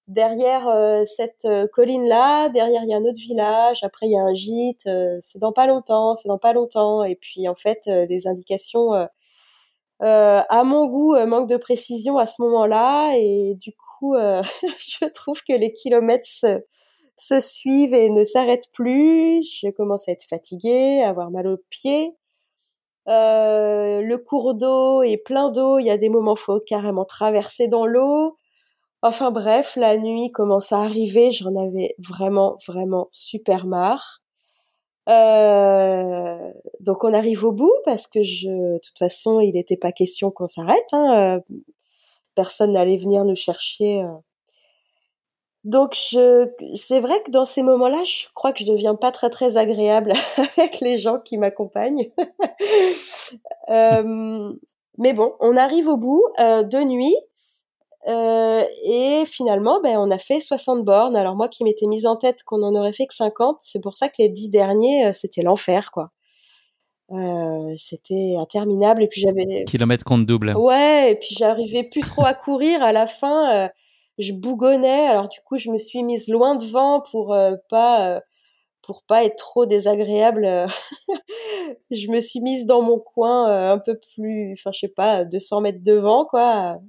derrière euh, cette colline là, derrière il y a un autre village, après il y a un gîte. c'est dans pas longtemps, c'est dans pas longtemps. Et puis en fait les indications euh, à mon goût, euh, manque de précision à ce moment-là. Et du coup, je trouve que les kilomètres se, suivent et ne s'arrêtent plus. Je commence à être fatiguée, à avoir mal aux pieds. Euh, le cours d'eau est plein d'eau. Il y a des moments faut carrément traverser dans l'eau. Enfin bref, la nuit commence à arriver. J'en avais vraiment, vraiment super marre. Euh, donc on arrive au bout parce que je, de toute façon, il n'était pas question qu'on s'arrête. Hein. Euh, personne n'allait venir nous chercher. Euh. Donc je, c'est vrai que dans ces moments-là, je crois que je deviens pas très très agréable avec les gens qui m'accompagnent. mais bon, on arrive au bout de nuit. Euh, et finalement, ben, on a fait 60 bornes. Alors moi qui m'étais mise en tête qu'on en aurait fait que 50, c'est pour ça que les dix derniers, euh, c'était l'enfer, quoi. Euh, c'était interminable. Et puis j'avais... Kilomètre compte double. Ouais, et puis j'arrivais plus trop à courir. À la fin, je bougonnais. Alors du coup, je me suis mise loin devant pour pas pour pas être trop désagréable. je me suis mise dans mon coin un peu plus, enfin je sais pas, 200 mètres devant, quoi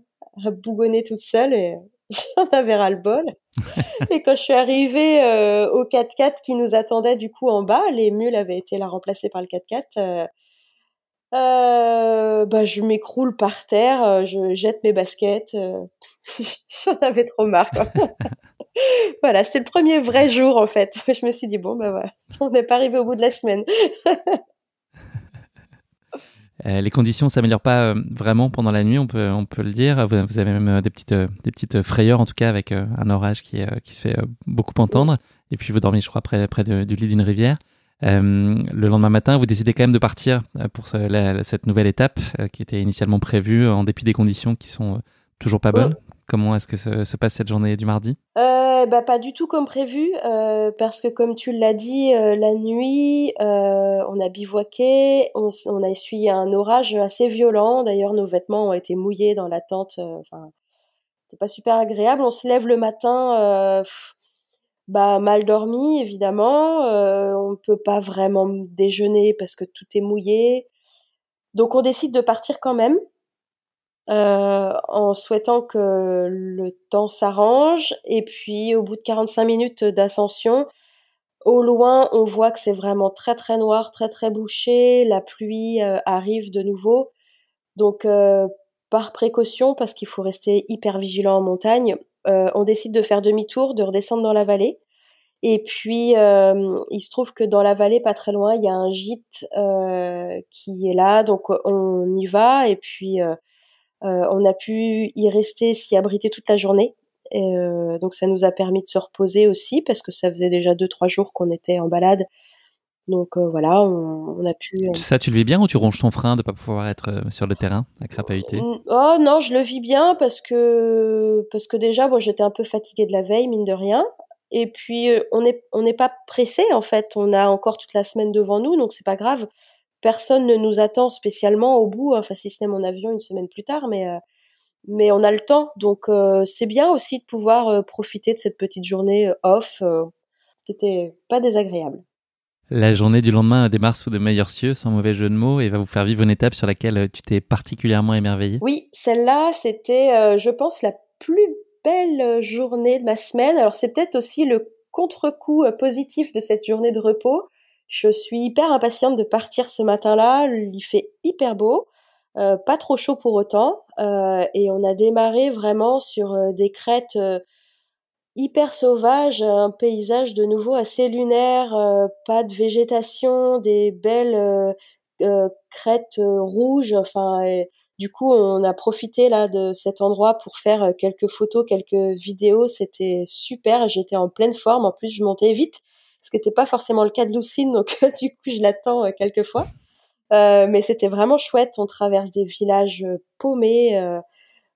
bougonner toute seule et j'en avais ras le bol. et quand je suis arrivée euh, au 4x4 qui nous attendait du coup en bas, les mules avaient été la remplacées par le 4x4. Euh, euh, bah, je m'écroule par terre, euh, je jette mes baskets. J'en avais trop marre. Quoi. voilà, c'était le premier vrai jour en fait. Je me suis dit bon bah voilà, on n'est pas arrivé au bout de la semaine. Euh, les conditions s'améliorent pas euh, vraiment pendant la nuit, on peut, on peut le dire. Vous, avez même euh, des petites, des petites frayeurs, en tout cas, avec un orage qui, qui se fait beaucoup entendre. Et puis vous dormez, je crois, près, près du lit d'une rivière. le lendemain matin, vous décidez quand même de partir pour cette nouvelle étape qui était initialement prévue en dépit des conditions qui sont toujours pas bonnes. Comment est-ce que se, passe cette journée du mardi? Euh, bah, Pas du tout comme prévu, euh, parce que comme tu l'as dit, euh, la nuit, on a bivouaqué, on, a essuyé un orage assez violent. D'ailleurs, nos vêtements ont été mouillés dans la tente. Enfin, c'était pas super agréable. On se lève le matin, bah mal dormi évidemment. on ne peut pas vraiment déjeuner parce que tout est mouillé. Donc on décide de partir quand même. Euh, en souhaitant que le temps s'arrange. Et puis, au bout de 45 minutes d'ascension, au loin, on voit que c'est vraiment très très noir, très très bouché. La pluie euh, arrive de nouveau. Donc, euh, par précaution, parce qu'il faut rester hyper vigilant en montagne, on décide de faire demi-tour, de redescendre dans la vallée. Et puis, il se trouve que dans la vallée, pas très loin, il y a un gîte qui est là. Donc, on y va. Et puis, euh, on a pu y rester, s'y abriter toute la journée. Et, euh, donc ça nous a permis de se reposer aussi parce que ça faisait déjà deux trois jours qu'on était en balade. Donc euh, voilà, on, a pu. Ça, tu le vis bien ou tu ronges ton frein de pas pouvoir être sur le terrain à crapahuter? Oh non, je le vis bien parce que parce que déjà, bon, j'étais un peu fatiguée de la veille, mine de rien. Et puis on n'est on n'est pas pressé en fait. On a encore toute la semaine devant nous, donc c'est pas grave personne ne nous attend spécialement au bout, enfin si ce n'est mon avion une semaine plus tard, mais euh, mais on a le temps, donc euh, c'est bien aussi de pouvoir euh, profiter de cette petite journée off. C'était pas désagréable. La journée du lendemain démarre sous de meilleurs cieux, sans mauvais jeu de mots, et va vous faire vivre une étape sur laquelle tu t'es particulièrement émerveillée. Oui, celle-là, c'était, je pense, la plus belle journée de ma semaine. Alors c'est peut-être aussi le contre-coup positif de cette journée de repos, je suis hyper impatiente de partir ce matin-là. Il fait hyper beau, euh, pas trop chaud pour autant, euh, et on a démarré vraiment sur euh, des crêtes hyper sauvages, un paysage de nouveau assez lunaire, pas de végétation, des belles crêtes rouges. Enfin, du coup, on a profité là de cet endroit pour faire quelques photos, quelques vidéos. C'était super. J'étais en pleine forme. En plus, je montais vite ce qui n'était pas forcément le cas de Lucine, donc du coup je l'attends euh, quelques fois. Euh, mais c'était vraiment chouette. On traverse des villages euh, paumés,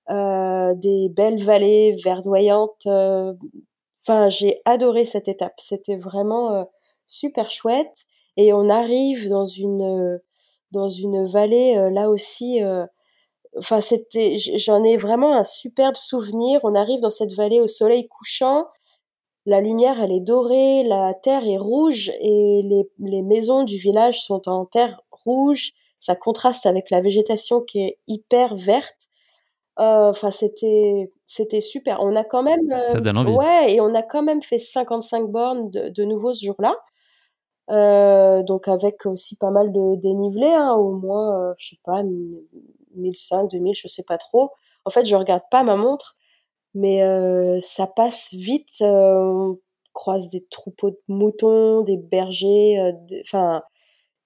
des belles vallées verdoyantes. Enfin, j'ai adoré cette étape. C'était vraiment super chouette. Et on arrive dans une dans une vallée là aussi. Enfin, c'était, j'en ai vraiment un superbe souvenir. On arrive dans cette vallée au soleil couchant la lumière elle est dorée, la terre est rouge et les, maisons du village sont en terre rouge. Ça contraste avec la végétation qui est hyper verte. Enfin, c'était c'était super. On a quand même ça donne envie. ouais, et on a quand même fait 55 bornes de, de nouveau ce jour-là. Euh, donc avec aussi pas mal de dénivelé, hein, au moins, euh, je sais pas, 1005, 2000, je sais pas trop. En fait, je regarde pas ma montre, mais euh, ça passe vite. on croise des troupeaux de moutons, des bergers, enfin,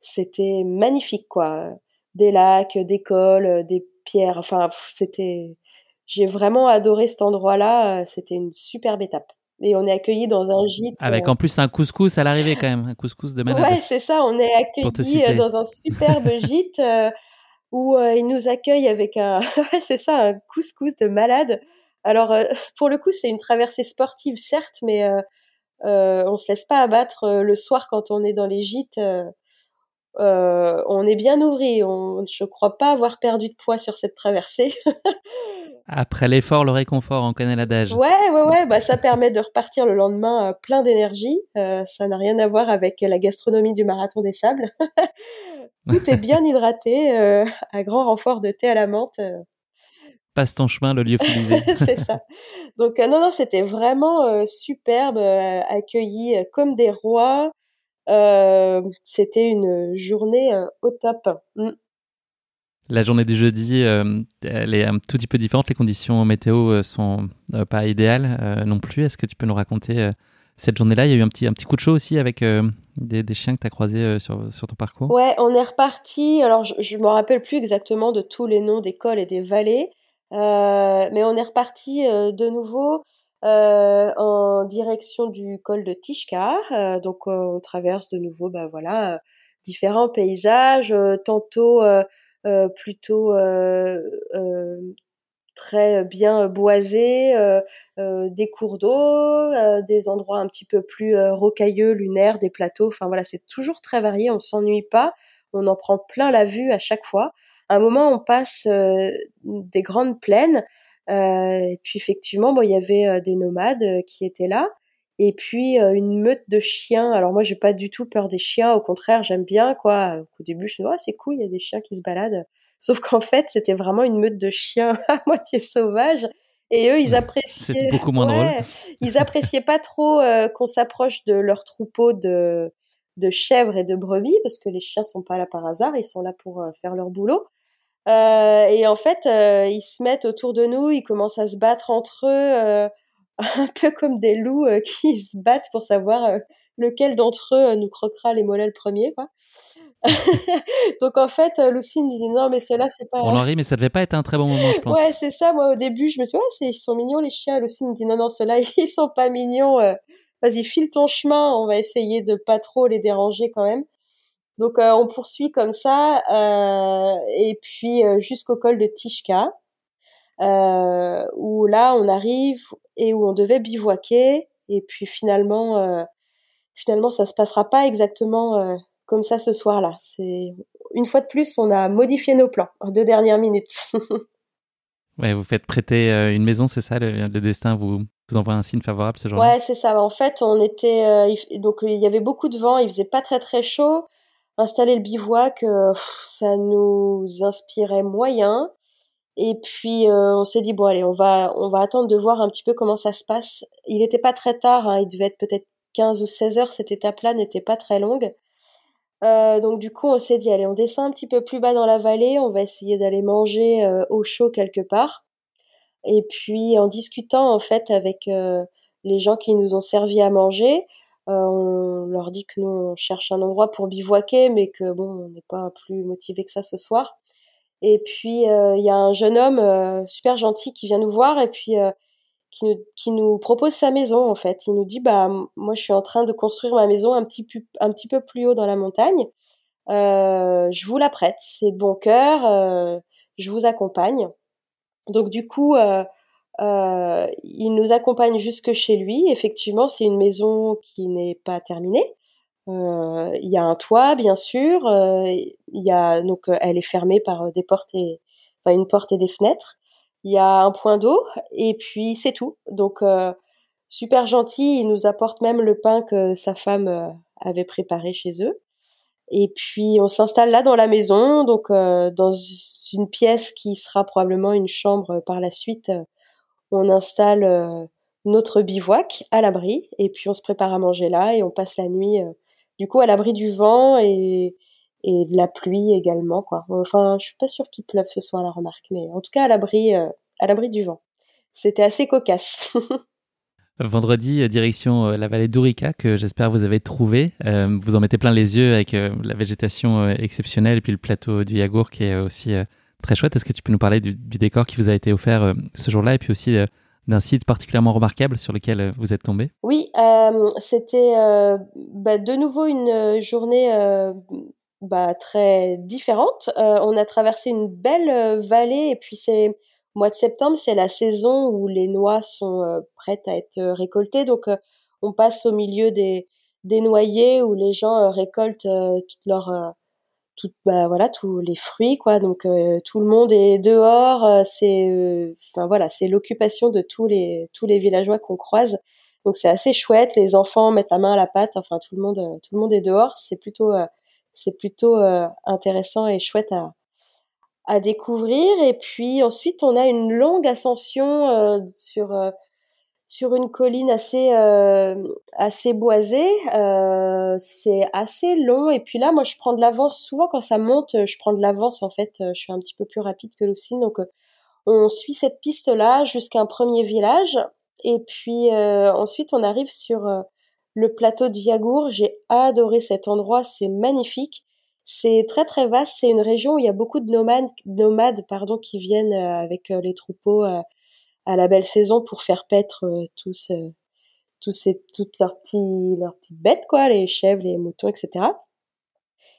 c'était magnifique, quoi. Des lacs, des cols, des pierres, enfin, c'était... J'ai vraiment adoré cet endroit-là, c'était une superbe étape et on est accueilli dans un gîte. Avec en plus un couscous à l'arrivée quand même, un couscous de malade. Ouais, c'est ça, on est accueilli dans un superbe gîte euh, où euh, ils nous accueillent avec un, c'est ça, un couscous de malade. Alors euh, pour le coup, c'est une traversée sportive certes, mais on se laisse pas abattre le soir quand on est dans les gîtes. on est bien nourri. On, je crois pas avoir perdu de poids sur cette traversée. Après l'effort, le réconfort, on connaît l'adage. Ouais, ouais, ouais, bah ça permet de repartir le lendemain euh, plein d'énergie. Euh, ça n'a rien à voir avec la gastronomie du marathon des sables. Tout est bien hydraté, euh, à grand renfort de thé à la menthe. Passe ton chemin, le lieu lyophilisé. C'est ça. Donc non, non, c'était vraiment superbe, accueilli comme des rois. c'était une journée au top. Mm. La journée du jeudi, euh, elle est un tout petit peu différente. Les conditions météo euh, sont euh, pas idéales non plus. Est-ce que tu peux nous raconter cette journée-là? Il y a eu un petit, un petit coup de chaud aussi avec des, chiens que tu as croisés sur, sur ton parcours? Ouais, on est reparti. Alors, je ne me rappelle plus exactement de tous les noms des cols et des vallées, mais on est reparti de nouveau en direction du col de Tishka. donc, on traverse de nouveau, bah, voilà, différents paysages, tantôt euh, plutôt euh, euh, très bien boisés, des cours d'eau, des endroits un petit peu plus rocailleux, lunaires, des plateaux. Enfin voilà, c'est toujours très varié. On s'ennuie pas. On en prend plein la vue à chaque fois. À un moment, on passe des grandes plaines. et puis effectivement, bon, il y avait des nomades qui étaient là et puis euh, une meute de chiens. Alors moi j'ai pas du tout peur des chiens, au contraire j'aime bien quoi. Au début je me dis oh, c'est cool, il y a des chiens qui se baladent. Sauf qu'en fait c'était vraiment une meute de chiens à moitié sauvages et eux ils appréciaient. c'est beaucoup moins drôle. ils appréciaient pas trop euh, qu'on s'approche de leur troupeau de de chèvres et de brebis parce que les chiens sont pas là par hasard, ils sont là pour euh, faire leur boulot. et en fait, ils se mettent autour de nous, ils commencent à se battre entre eux un peu comme des loups euh, qui se battent pour savoir euh, lequel d'entre eux euh, nous croquera les mollets le premier, quoi. Donc en fait, Lucie me disait non, mais cela c'est pas. On en rit, mais ça devait pas être un très bon moment, je pense. Ouais, c'est ça. Moi, au début, je me suis dit, ouais, ils sont mignons les chiens. Lucie me dit non, non, ceux-là, ils sont pas mignons. Vas-y, file ton chemin. On va essayer de pas trop les déranger quand même. Donc on poursuit comme ça, et puis jusqu'au col de Tishka. Euh, où là on arrive et où on devait bivouaquer et puis finalement euh, finalement ça se passera pas exactement euh, comme ça ce soir-là. C'est une fois de plus on a modifié nos plans en deux dernières minutes. ouais, vous faites prêter une maison, c'est ça le, destin vous envoie un signe favorable ce jour-là. Ouais, c'est ça. En fait, on était donc il y avait beaucoup de vent, il faisait pas très très chaud. Installer le bivouac, ça nous inspirait moyen. Et puis euh, on s'est dit bon allez on va on va attendre de voir un petit peu comment ça se passe. Il n'était pas très tard, hein, il devait être peut-être 15 ou 16 heures. Cette étape-là n'était pas très longue. Euh, donc du coup on s'est dit allez on descend un petit peu plus bas dans la vallée, on va essayer d'aller manger euh, au chaud quelque part. Et puis en discutant en fait avec les gens qui nous ont servi à manger, on leur dit que nous on cherche un endroit pour bivouaquer, mais que bon on n'est pas plus motivé que ça ce soir. Et puis euh, il y a un jeune homme euh, super gentil qui vient nous voir et puis euh, qui nous, propose sa maison en fait. Il nous dit bah moi je suis en train de construire ma maison un petit peu plus haut dans la montagne. je vous la prête, c'est de bon cœur. je vous accompagne. Donc du coup, euh, il nous accompagne jusque chez lui. Effectivement, c'est une maison qui n'est pas terminée. Euh, il y a un toit, bien sûr. Euh, il y a donc euh, elle est fermée par des portes et une porte et des fenêtres. Il y a un point d'eau et puis c'est tout. Donc super gentil. Il nous apporte même le pain que sa femme avait préparé chez eux. Et puis on s'installe là dans la maison, donc dans une pièce qui sera probablement une chambre par la suite. on installe notre bivouac à l'abri et puis on se prépare à manger là et on passe la nuit du coup à l'abri du vent et, et de la pluie également quoi. Enfin, je suis pas sûre qu'il pleuve ce soir la remarque, mais en tout cas à l'abri à l'abri du vent. C'était assez cocasse. Vendredi, euh, direction euh, la vallée d'Ourika, que j'espère vous avez trouvé. Euh, vous en mettez plein les yeux avec la végétation exceptionnelle et puis le plateau du Yagour qui est aussi très chouette. Est-ce que tu peux nous parler du, décor qui vous a été offert ce jour-là et puis aussi d'un site particulièrement remarquable sur lequel vous êtes tombé? Oui, c'était bah, de nouveau une journée bah, très différente. on a traversé une belle vallée et puis c'est mois de septembre, c'est la saison où les noix sont euh, prêtes à être euh, récoltées. Donc, euh, on passe au milieu des, des noyers où les gens récoltent toutes leurs tout, bah, voilà tous les fruits quoi. Donc tout le monde est dehors c'est enfin voilà c'est l'occupation de tous les tous les villageois qu'on croise. Donc c'est assez chouette. Les enfants mettent la main à la pâte. Enfin tout le monde tout le monde est dehors. C'est plutôt c'est plutôt intéressant et chouette à à découvrir. Et puis ensuite, on a une longue ascension euh, sur euh, sur une colline assez euh, assez boisée. c'est assez long. Et puis là, moi, je prends de l'avance. Souvent, quand ça monte, je prends de l'avance. En fait, je suis un petit peu plus rapide que Lucine. Donc, on suit cette piste-là jusqu'à un premier village. Et puis ensuite, on arrive sur le plateau de Yagour. J'ai adoré cet endroit. C'est magnifique. C'est très très vaste. C'est une région où il y a beaucoup de nomades, nomades pardon, qui viennent euh, avec euh, les troupeaux euh, à la belle saison pour faire paître tous, tous ces, toutes leurs petits, leurs petites bêtes, quoi, les chèvres, les moutons, etc.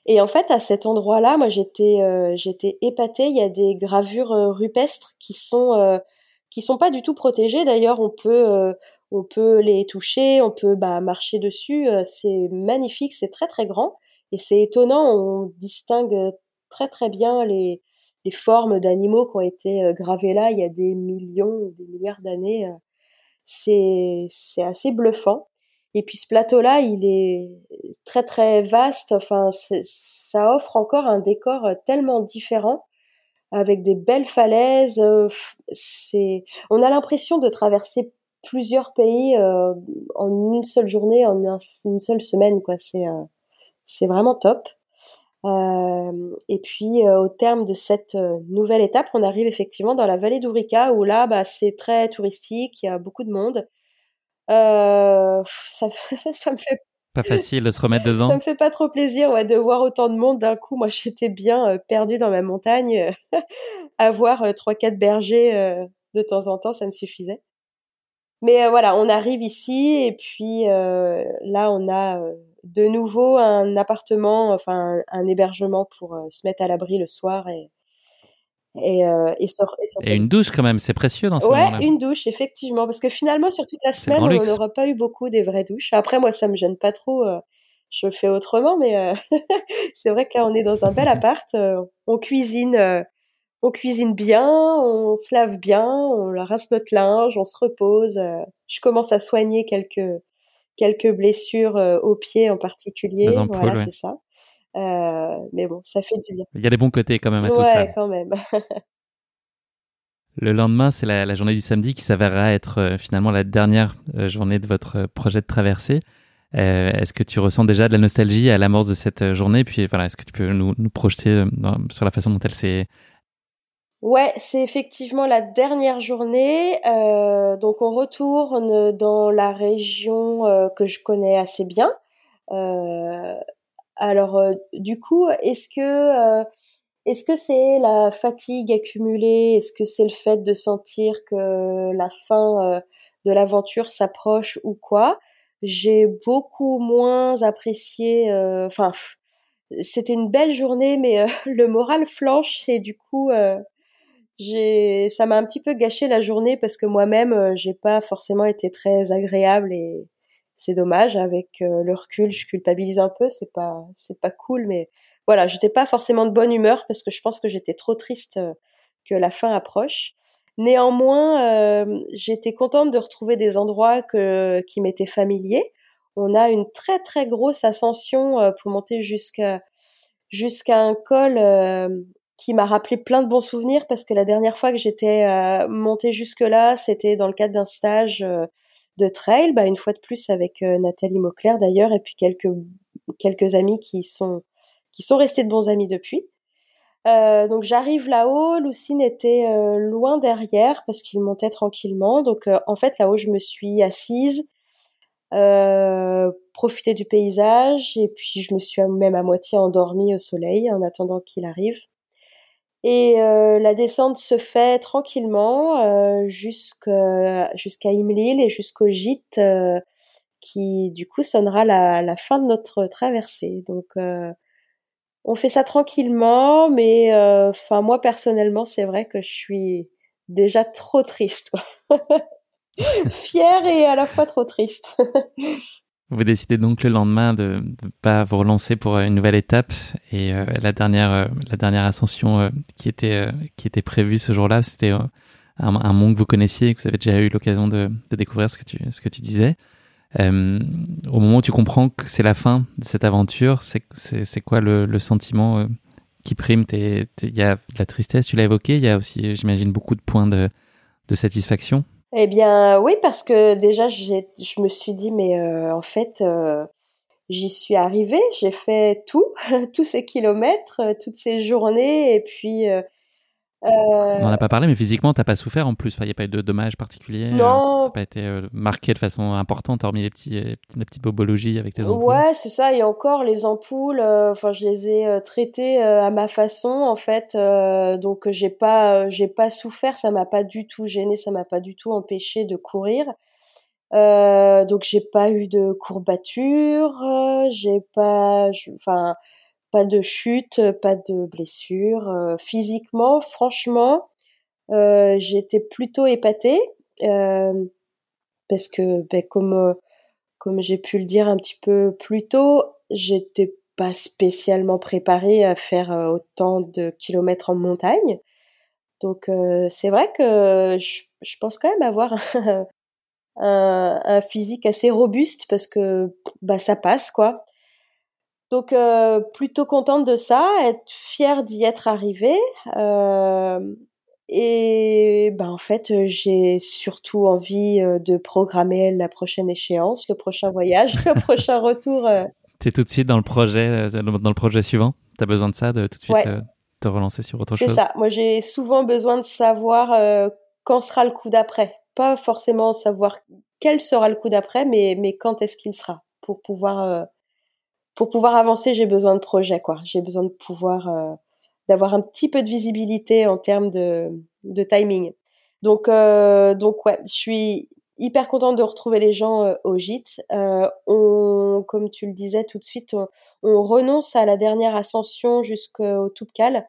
Et en fait, à cet endroit-là, moi, j'étais, j'étais épatée. Il y a des gravures rupestres qui sont, qui sont pas du tout protégées. D'ailleurs, on peut, on peut les toucher, on peut bah, marcher dessus. c'est magnifique, c'est très très grand. Et c'est étonnant, on distingue très très bien les, les formes d'animaux qui ont été euh, gravées là il y a des millions, des milliards d'années. Euh. C'est, c'est assez bluffant. Et puis ce plateau-là, il est très très vaste. Enfin, ça offre encore un décor tellement différent, avec des belles falaises. Euh, c'est, on a l'impression de traverser plusieurs pays en une seule journée, en une seule semaine, quoi. C'est c'est vraiment top. Euh, et puis euh, au terme de cette euh, nouvelle étape, on arrive effectivement dans la vallée d'Ourika où là, bah, c'est très touristique, il y a beaucoup de monde. ça, ça me fait pas facile de se remettre dedans. Ça me fait pas trop plaisir ouais, de voir autant de monde d'un coup. Moi, j'étais bien perdue dans ma montagne. Avoir trois quatre bergers de temps en temps, ça me suffisait. Mais voilà, on arrive ici et puis là, on a de nouveau un appartement, enfin un, hébergement pour euh, se mettre à l'abri le soir et et, euh, et, et, une douche quand même, c'est précieux dans ce Ouais, une douche effectivement, parce que finalement sur toute la semaine on n'aura pas eu beaucoup des vraies douches. Après moi ça me gêne pas trop, euh, je fais autrement, mais c'est vrai que là on est dans un bel appart, on cuisine, on cuisine bien, on se lave bien, on rince notre linge, on se repose. je commence à soigner quelques quelques blessures euh, aux pieds en particulier. voilà, c'est ça. Euh, mais bon, ça fait du bien. Il y a des bons côtés quand même à tout ça. quand même. Le lendemain, c'est la, journée du samedi qui s'avérera être euh, finalement la dernière journée de votre projet de traversée. est-ce que tu ressens déjà de la nostalgie à l'amorce de cette journée? Puis voilà, est-ce que tu peux nous, nous projeter sur la façon dont elle s'est Ouais, c'est effectivement la dernière journée. Euh, donc on retourne dans la région euh, que je connais assez bien. Euh, alors du coup, est-ce que est-ce que c'est la fatigue accumulée? Est-ce que c'est le fait de sentir que la fin de l'aventure s'approche ou quoi? J'ai beaucoup moins apprécié. Enfin, c'était une belle journée, mais le moral flanche et du coup j'ai ça m'a un petit peu gâché la journée parce que moi-même euh, j'ai pas forcément été très agréable et c'est dommage. Avec euh, le recul je culpabilise un peu. C'est pas c'est pas cool mais voilà j'étais pas forcément de bonne humeur parce que je pense que j'étais trop triste euh, que la fin approche. Néanmoins j'étais contente de retrouver des endroits que qui m'étaient familiers. On a une très très grosse ascension pour monter jusqu'à jusqu'à un col qui m'a rappelé plein de bons souvenirs parce que la dernière fois que j'étais montée jusque-là, c'était dans le cadre d'un stage de trail, bah, une fois de plus avec Nathalie Mauclair d'ailleurs, et puis quelques quelques amis qui sont qui sont restés de bons amis depuis. Euh, donc j'arrive là-haut, Lucine était euh, loin derrière parce qu'il montait tranquillement. Donc euh, en fait là-haut je me suis assise, profité du paysage et puis je me suis même à moitié endormie au soleil en attendant qu'il arrive. Et la descente se fait tranquillement jusqu'à jusqu'à Imlil et jusqu'au gîte qui du coup sonnera la, la, fin de notre traversée. Donc on fait ça tranquillement, mais euh, enfin moi personnellement, c'est vrai que je suis déjà trop triste. Fière et à la fois trop triste. vous décidez donc le lendemain de ne pas vous relancer pour une nouvelle étape et euh, la dernière euh, la dernière ascension qui était qui était prévue ce jour-là, c'était un, un, mont que vous connaissiez que vous avez déjà eu l'occasion de, découvrir ce que tu ce que tu disais. Euh, au moment où tu comprends que c'est la fin de cette aventure, c'est quoi le, le sentiment euh, qui prime Il y a de la tristesse, tu l'as évoqué, il y a aussi, j'imagine, beaucoup de points de, de satisfaction. Eh bien, oui, parce que déjà, je me suis dit, mais euh, en fait, j'y suis arrivée, j'ai fait tout, tous ces kilomètres, toutes ces journées, et puis on n'en a pas parlé, mais physiquement, t'as pas souffert en plus. Il n'y a pas eu de dommages particuliers. Euh, non. t'as pas été euh, marqué de façon importante, hormis les petits, euh, les petites bobologies avec tes ampoules. Ouais, c'est ça. Et encore, les ampoules, enfin, je les ai traitées à ma façon, en fait. donc, j'ai pas, j'ai pas souffert. Ça m'a pas du tout gêné. Ça m'a pas du tout empêché de courir. donc, j'ai pas eu de courbatures. j'ai pas, enfin pas de chute, pas de blessure. Euh, physiquement, franchement, euh, j'étais plutôt épatée euh, parce que, ben, comme comme j'ai pu le dire un petit peu plus tôt, j'étais pas spécialement préparée à faire autant de kilomètres en montagne. Donc c'est vrai que je, pense quand même avoir un, un, physique assez robuste parce que bah ça passe quoi. Donc euh, plutôt contente de ça, être fière d'y être arrivée. Euh, et ben en fait, j'ai surtout envie euh, de programmer la prochaine échéance, le prochain voyage, le prochain retour. Tu es tout de suite dans le projet, dans le projet suivant? Tu as besoin de ça, de tout de suite te relancer sur autre chose? C'est ça. Moi, j'ai souvent besoin de savoir quand sera le coup d'après. Pas forcément savoir quel sera le coup d'après, mais mais quand est-ce qu'il sera pour pouvoir pour pouvoir avancer, j'ai besoin de projet, quoi. J'ai besoin de pouvoir euh, d'avoir un petit peu de visibilité en termes de, timing. Donc, euh, donc ouais, je suis hyper contente de retrouver les gens euh, au gîte. Euh, on, comme tu le disais tout de suite, on, renonce à la dernière ascension jusqu'au Toubkal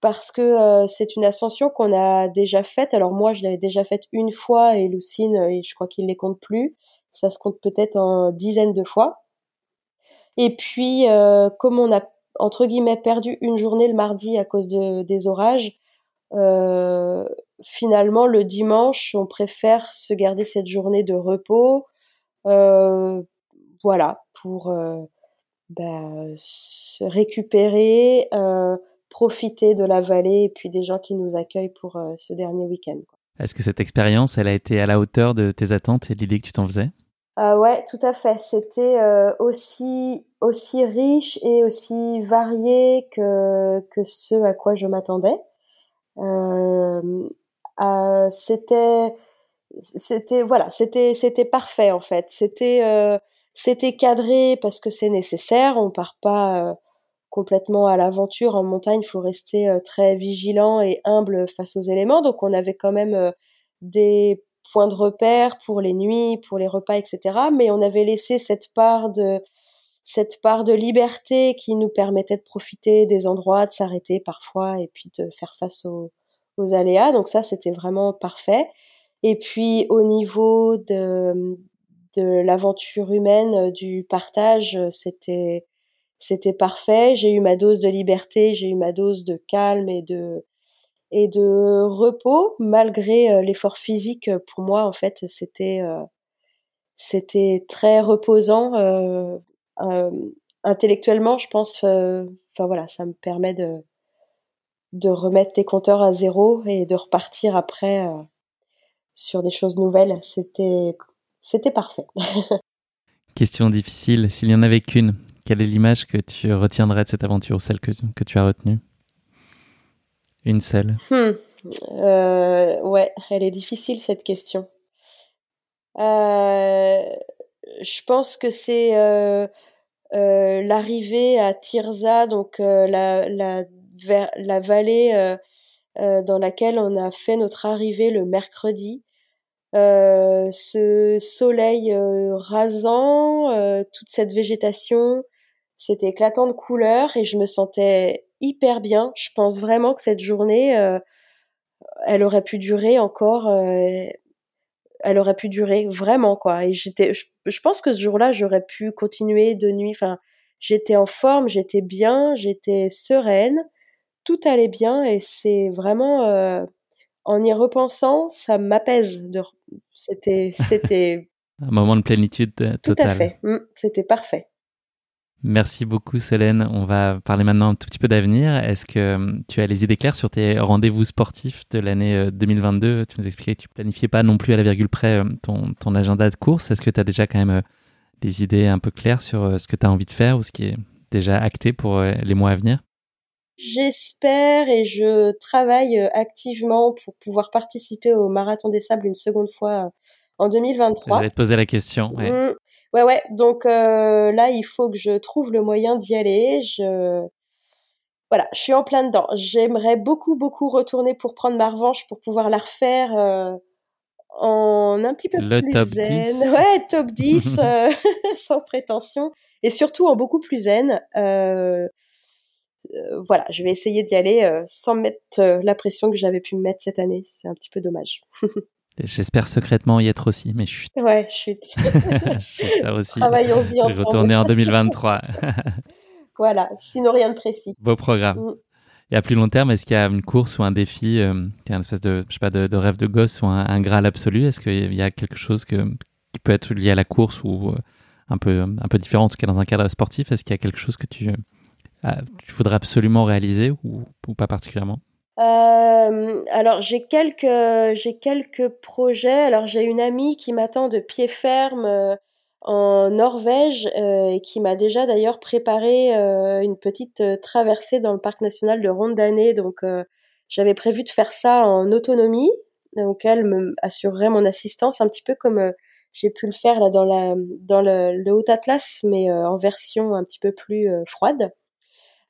parce que c'est une ascension qu'on a déjà faite. Alors moi, je l'avais déjà faite une fois et Lucine, je crois qu'il les compte plus. Ça se compte peut-être en dizaines de fois. Et puis, euh, comme on a entre guillemets perdu une journée le mardi à cause de, des orages, euh, finalement le dimanche, on préfère se garder cette journée de repos, euh, voilà, pour bah, se récupérer, profiter de la vallée et puis des gens qui nous accueillent pour ce dernier week-end. Est-ce que cette expérience, elle a été à la hauteur de tes attentes et de l'idée que tu t'en faisais? Ah ouais, tout à fait. C'était euh, aussi aussi riche et aussi varié que que ce à quoi je m'attendais. Euh, euh, c'était c'était voilà, c'était c'était parfait en fait. C'était euh, c'était cadré parce que c'est nécessaire. On part pas euh, complètement à l'aventure en montagne. Il faut rester très vigilant et humble face aux éléments. Donc on avait quand même des point de repère pour les nuits, pour les repas, etc. Mais on avait laissé cette part de cette part de liberté qui nous permettait de profiter des endroits, de s'arrêter parfois et puis de faire face aux, aléas. Donc ça, c'était vraiment parfait. Et puis au niveau de, de l'aventure humaine, du partage, c'était c'était parfait. J'ai eu ma dose de liberté, j'ai eu ma dose de calme et de et de repos malgré euh, l'effort physique euh, pour moi en fait c'était euh, c'était très reposant intellectuellement, je pense, enfin voilà, ça me permet de de remettre les compteurs à zéro et de repartir après sur des choses nouvelles. C'était c'était parfait. Question difficile. S'il y en avait qu'une, quelle est l'image que tu retiendrais de cette aventure, celle que, que tu as retenue? Une seule hmm. euh, Ouais, elle est difficile cette question. Euh, je pense que c'est euh, l'arrivée à Tirza, donc la, la, la vallée dans laquelle on a fait notre arrivée le mercredi. Ce soleil rasant, toute cette végétation, c'était éclatant de couleurs et je me sentais hyper bien. Je pense vraiment que cette journée, elle aurait pu durer encore, elle aurait pu durer vraiment quoi. Et j'étais, je, pense que ce jour-là, j'aurais pu continuer de nuit. Enfin, j'étais en forme, j'étais bien, j'étais sereine, tout allait bien et c'est vraiment en y repensant, ça m'apaise. De... C'était, c'était un moment de plénitude totale. Tout à fait. Mmh, c'était parfait. Merci beaucoup, Solène. On va parler maintenant un tout petit peu d'avenir. Est-ce que hum, tu as les idées claires sur tes rendez-vous sportifs de l'année 2022 euh, Tu nous expliquais que tu planifiais pas non plus à la virgule près euh, ton, ton agenda de course. Est-ce que tu as déjà quand même euh, des idées un peu claires sur ce que tu as envie de faire ou ce qui est déjà acté pour les mois à venir? J'espère et je travaille euh, activement pour pouvoir participer au Marathon des Sables une seconde fois euh, en 2023. J'allais te poser la question. Ouais, mmh. Ouais, ouais. Donc euh, là, il faut que je trouve le moyen d'y aller. Je voilà, je suis en plein dedans. J'aimerais beaucoup, beaucoup retourner pour prendre ma revanche, pour pouvoir la refaire en un petit peu le plus top zen. 10. Ouais, top 10, sans prétention. Et surtout en beaucoup plus zen. Euh, euh, voilà, je vais essayer d'y aller euh, sans mettre euh, la pression que j'avais pu me mettre cette année. C'est un petit peu dommage. J'espère secrètement y être aussi, mais chut. Ouais, chut. J'espère aussi. Travaillons-y ensemble. Retourner en 2023. voilà, sinon rien de précis. Beau programme. Mm. Et à plus long terme, est-ce qu'il y a une course ou un défi, est une espèce de, je sais pas, de, rêve de gosse ou un, graal absolu? Est-ce qu'il y a quelque chose que, qui peut être lié à la course ou un peu, un peu différent, en tout cas dans un cadre sportif? Est-ce qu'il y a quelque chose que tu, ah, tu voudrais absolument réaliser ou, pas particulièrement? Euh, alors j'ai quelques j'ai quelques projets. Alors j'ai une amie qui m'attend de pied ferme euh, en Norvège euh, et qui m'a déjà d'ailleurs préparé une petite traversée dans le parc national de Rondané. Donc j'avais prévu de faire ça en autonomie. Donc elle me assurerait mon assistance un petit peu comme j'ai pu le faire là dans le, le Haut Atlas, mais en version un petit peu plus froide.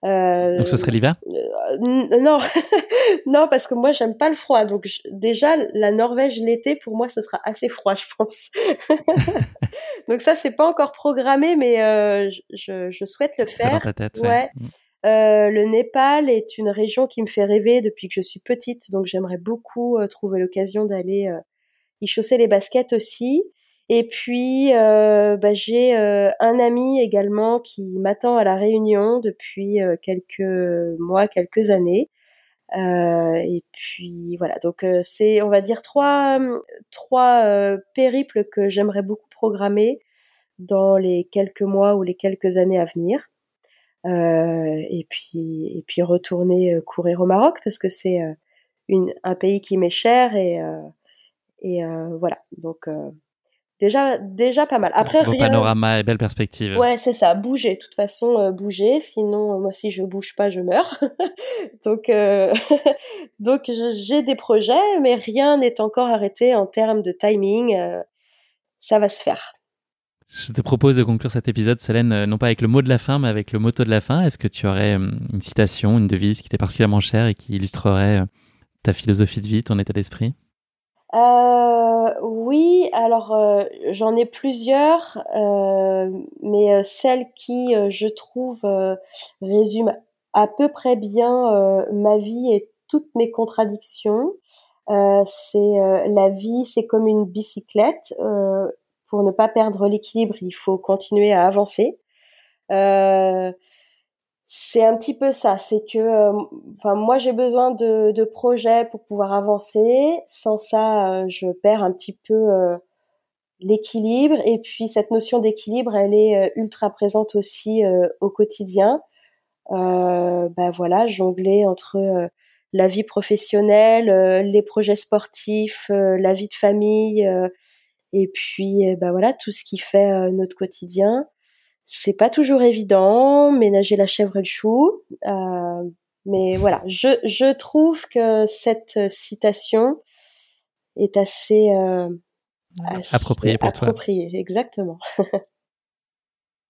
Euh, donc ce serait l'hiver? euh, Non, non parce que moi j'aime pas le froid. Donc déjà la Norvège l'été pour moi ce sera assez froid je pense. donc ça c'est pas encore programmé mais euh, je, je, souhaite le faire. Dans ta tête, ouais. Mm. Euh, le Népal est une région qui me fait rêver depuis que je suis petite, donc j'aimerais beaucoup euh, trouver l'occasion d'aller y chausser les baskets aussi. Et puis, euh, bah, j'ai euh, un ami également qui m'attend à la Réunion depuis euh, quelques mois, quelques années. et puis voilà, donc c'est, on va dire trois trois périples que j'aimerais beaucoup programmer dans les quelques mois ou les quelques années à venir. et puis et puis retourner courir au Maroc parce que c'est un pays qui m'est cher et et voilà donc déjà déjà pas mal. Après Beau panorama et belle perspective. Ouais, c'est ça, bouger. De toute façon, euh, bouger. Sinon, euh, moi, si je bouge pas, je meurs. donc, euh, donc j'ai des projets, mais rien n'est encore arrêté en termes de timing. ça va se faire. Je te propose de conclure cet épisode, Solène, non pas avec le mot de la fin, mais avec le motto de la fin. Est-ce que tu aurais une citation, une devise qui t'est particulièrement chère et qui illustrerait ta philosophie de vie, ton état d'esprit? Euh, oui, alors euh, j'en ai plusieurs, euh, mais euh, celle qui, je trouve, résume à peu près bien ma vie et toutes mes contradictions. c'est la vie, c'est comme une bicyclette. pour ne pas perdre l'équilibre, il faut continuer à avancer. C'est un petit peu ça, c'est que, euh, enfin, moi j'ai besoin de, de, projets pour pouvoir avancer. Sans ça, euh, je perds un petit peu, euh, l'équilibre. Et puis cette notion d'équilibre, elle est ultra présente aussi au quotidien. ben voilà, jongler entre la vie professionnelle, les projets sportifs, la vie de famille, et puis ben voilà tout ce qui fait notre quotidien. C'est pas toujours évident, ménager la chèvre et le chou. Euh, mais voilà, je, je trouve que cette citation est assez, euh, appropriée pour appropriée, exactement.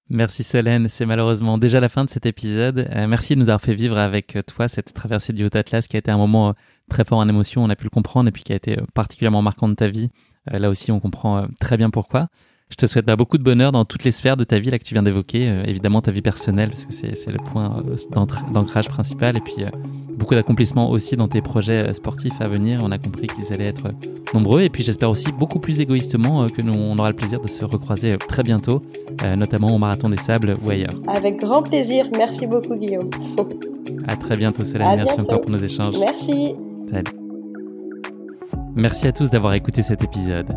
Merci Solène, c'est malheureusement déjà la fin de cet épisode. Euh, merci de nous avoir fait vivre avec toi cette traversée du Haut-Atlas qui a été un moment très fort en émotion, on a pu le comprendre, et puis qui a été particulièrement marquant de ta vie. là aussi, on comprend très bien pourquoi. Je te souhaite bah, beaucoup de bonheur dans toutes les sphères de ta vie là que tu viens d'évoquer. Euh, évidemment, ta vie personnelle, parce que c'est le point euh, d'ancrage principal. Et puis, euh, beaucoup d'accomplissements aussi dans tes projets sportifs à venir. On a compris qu'ils allaient être nombreux. Et puis, j'espère aussi beaucoup plus égoïstement que nous, on aura le plaisir de se recroiser très bientôt, notamment au Marathon des Sables ou ailleurs. Avec grand plaisir. Merci beaucoup, Guillaume. à très bientôt, Solène. Merci encore pour nos échanges. Merci. Salut. Merci à tous d'avoir écouté cet épisode.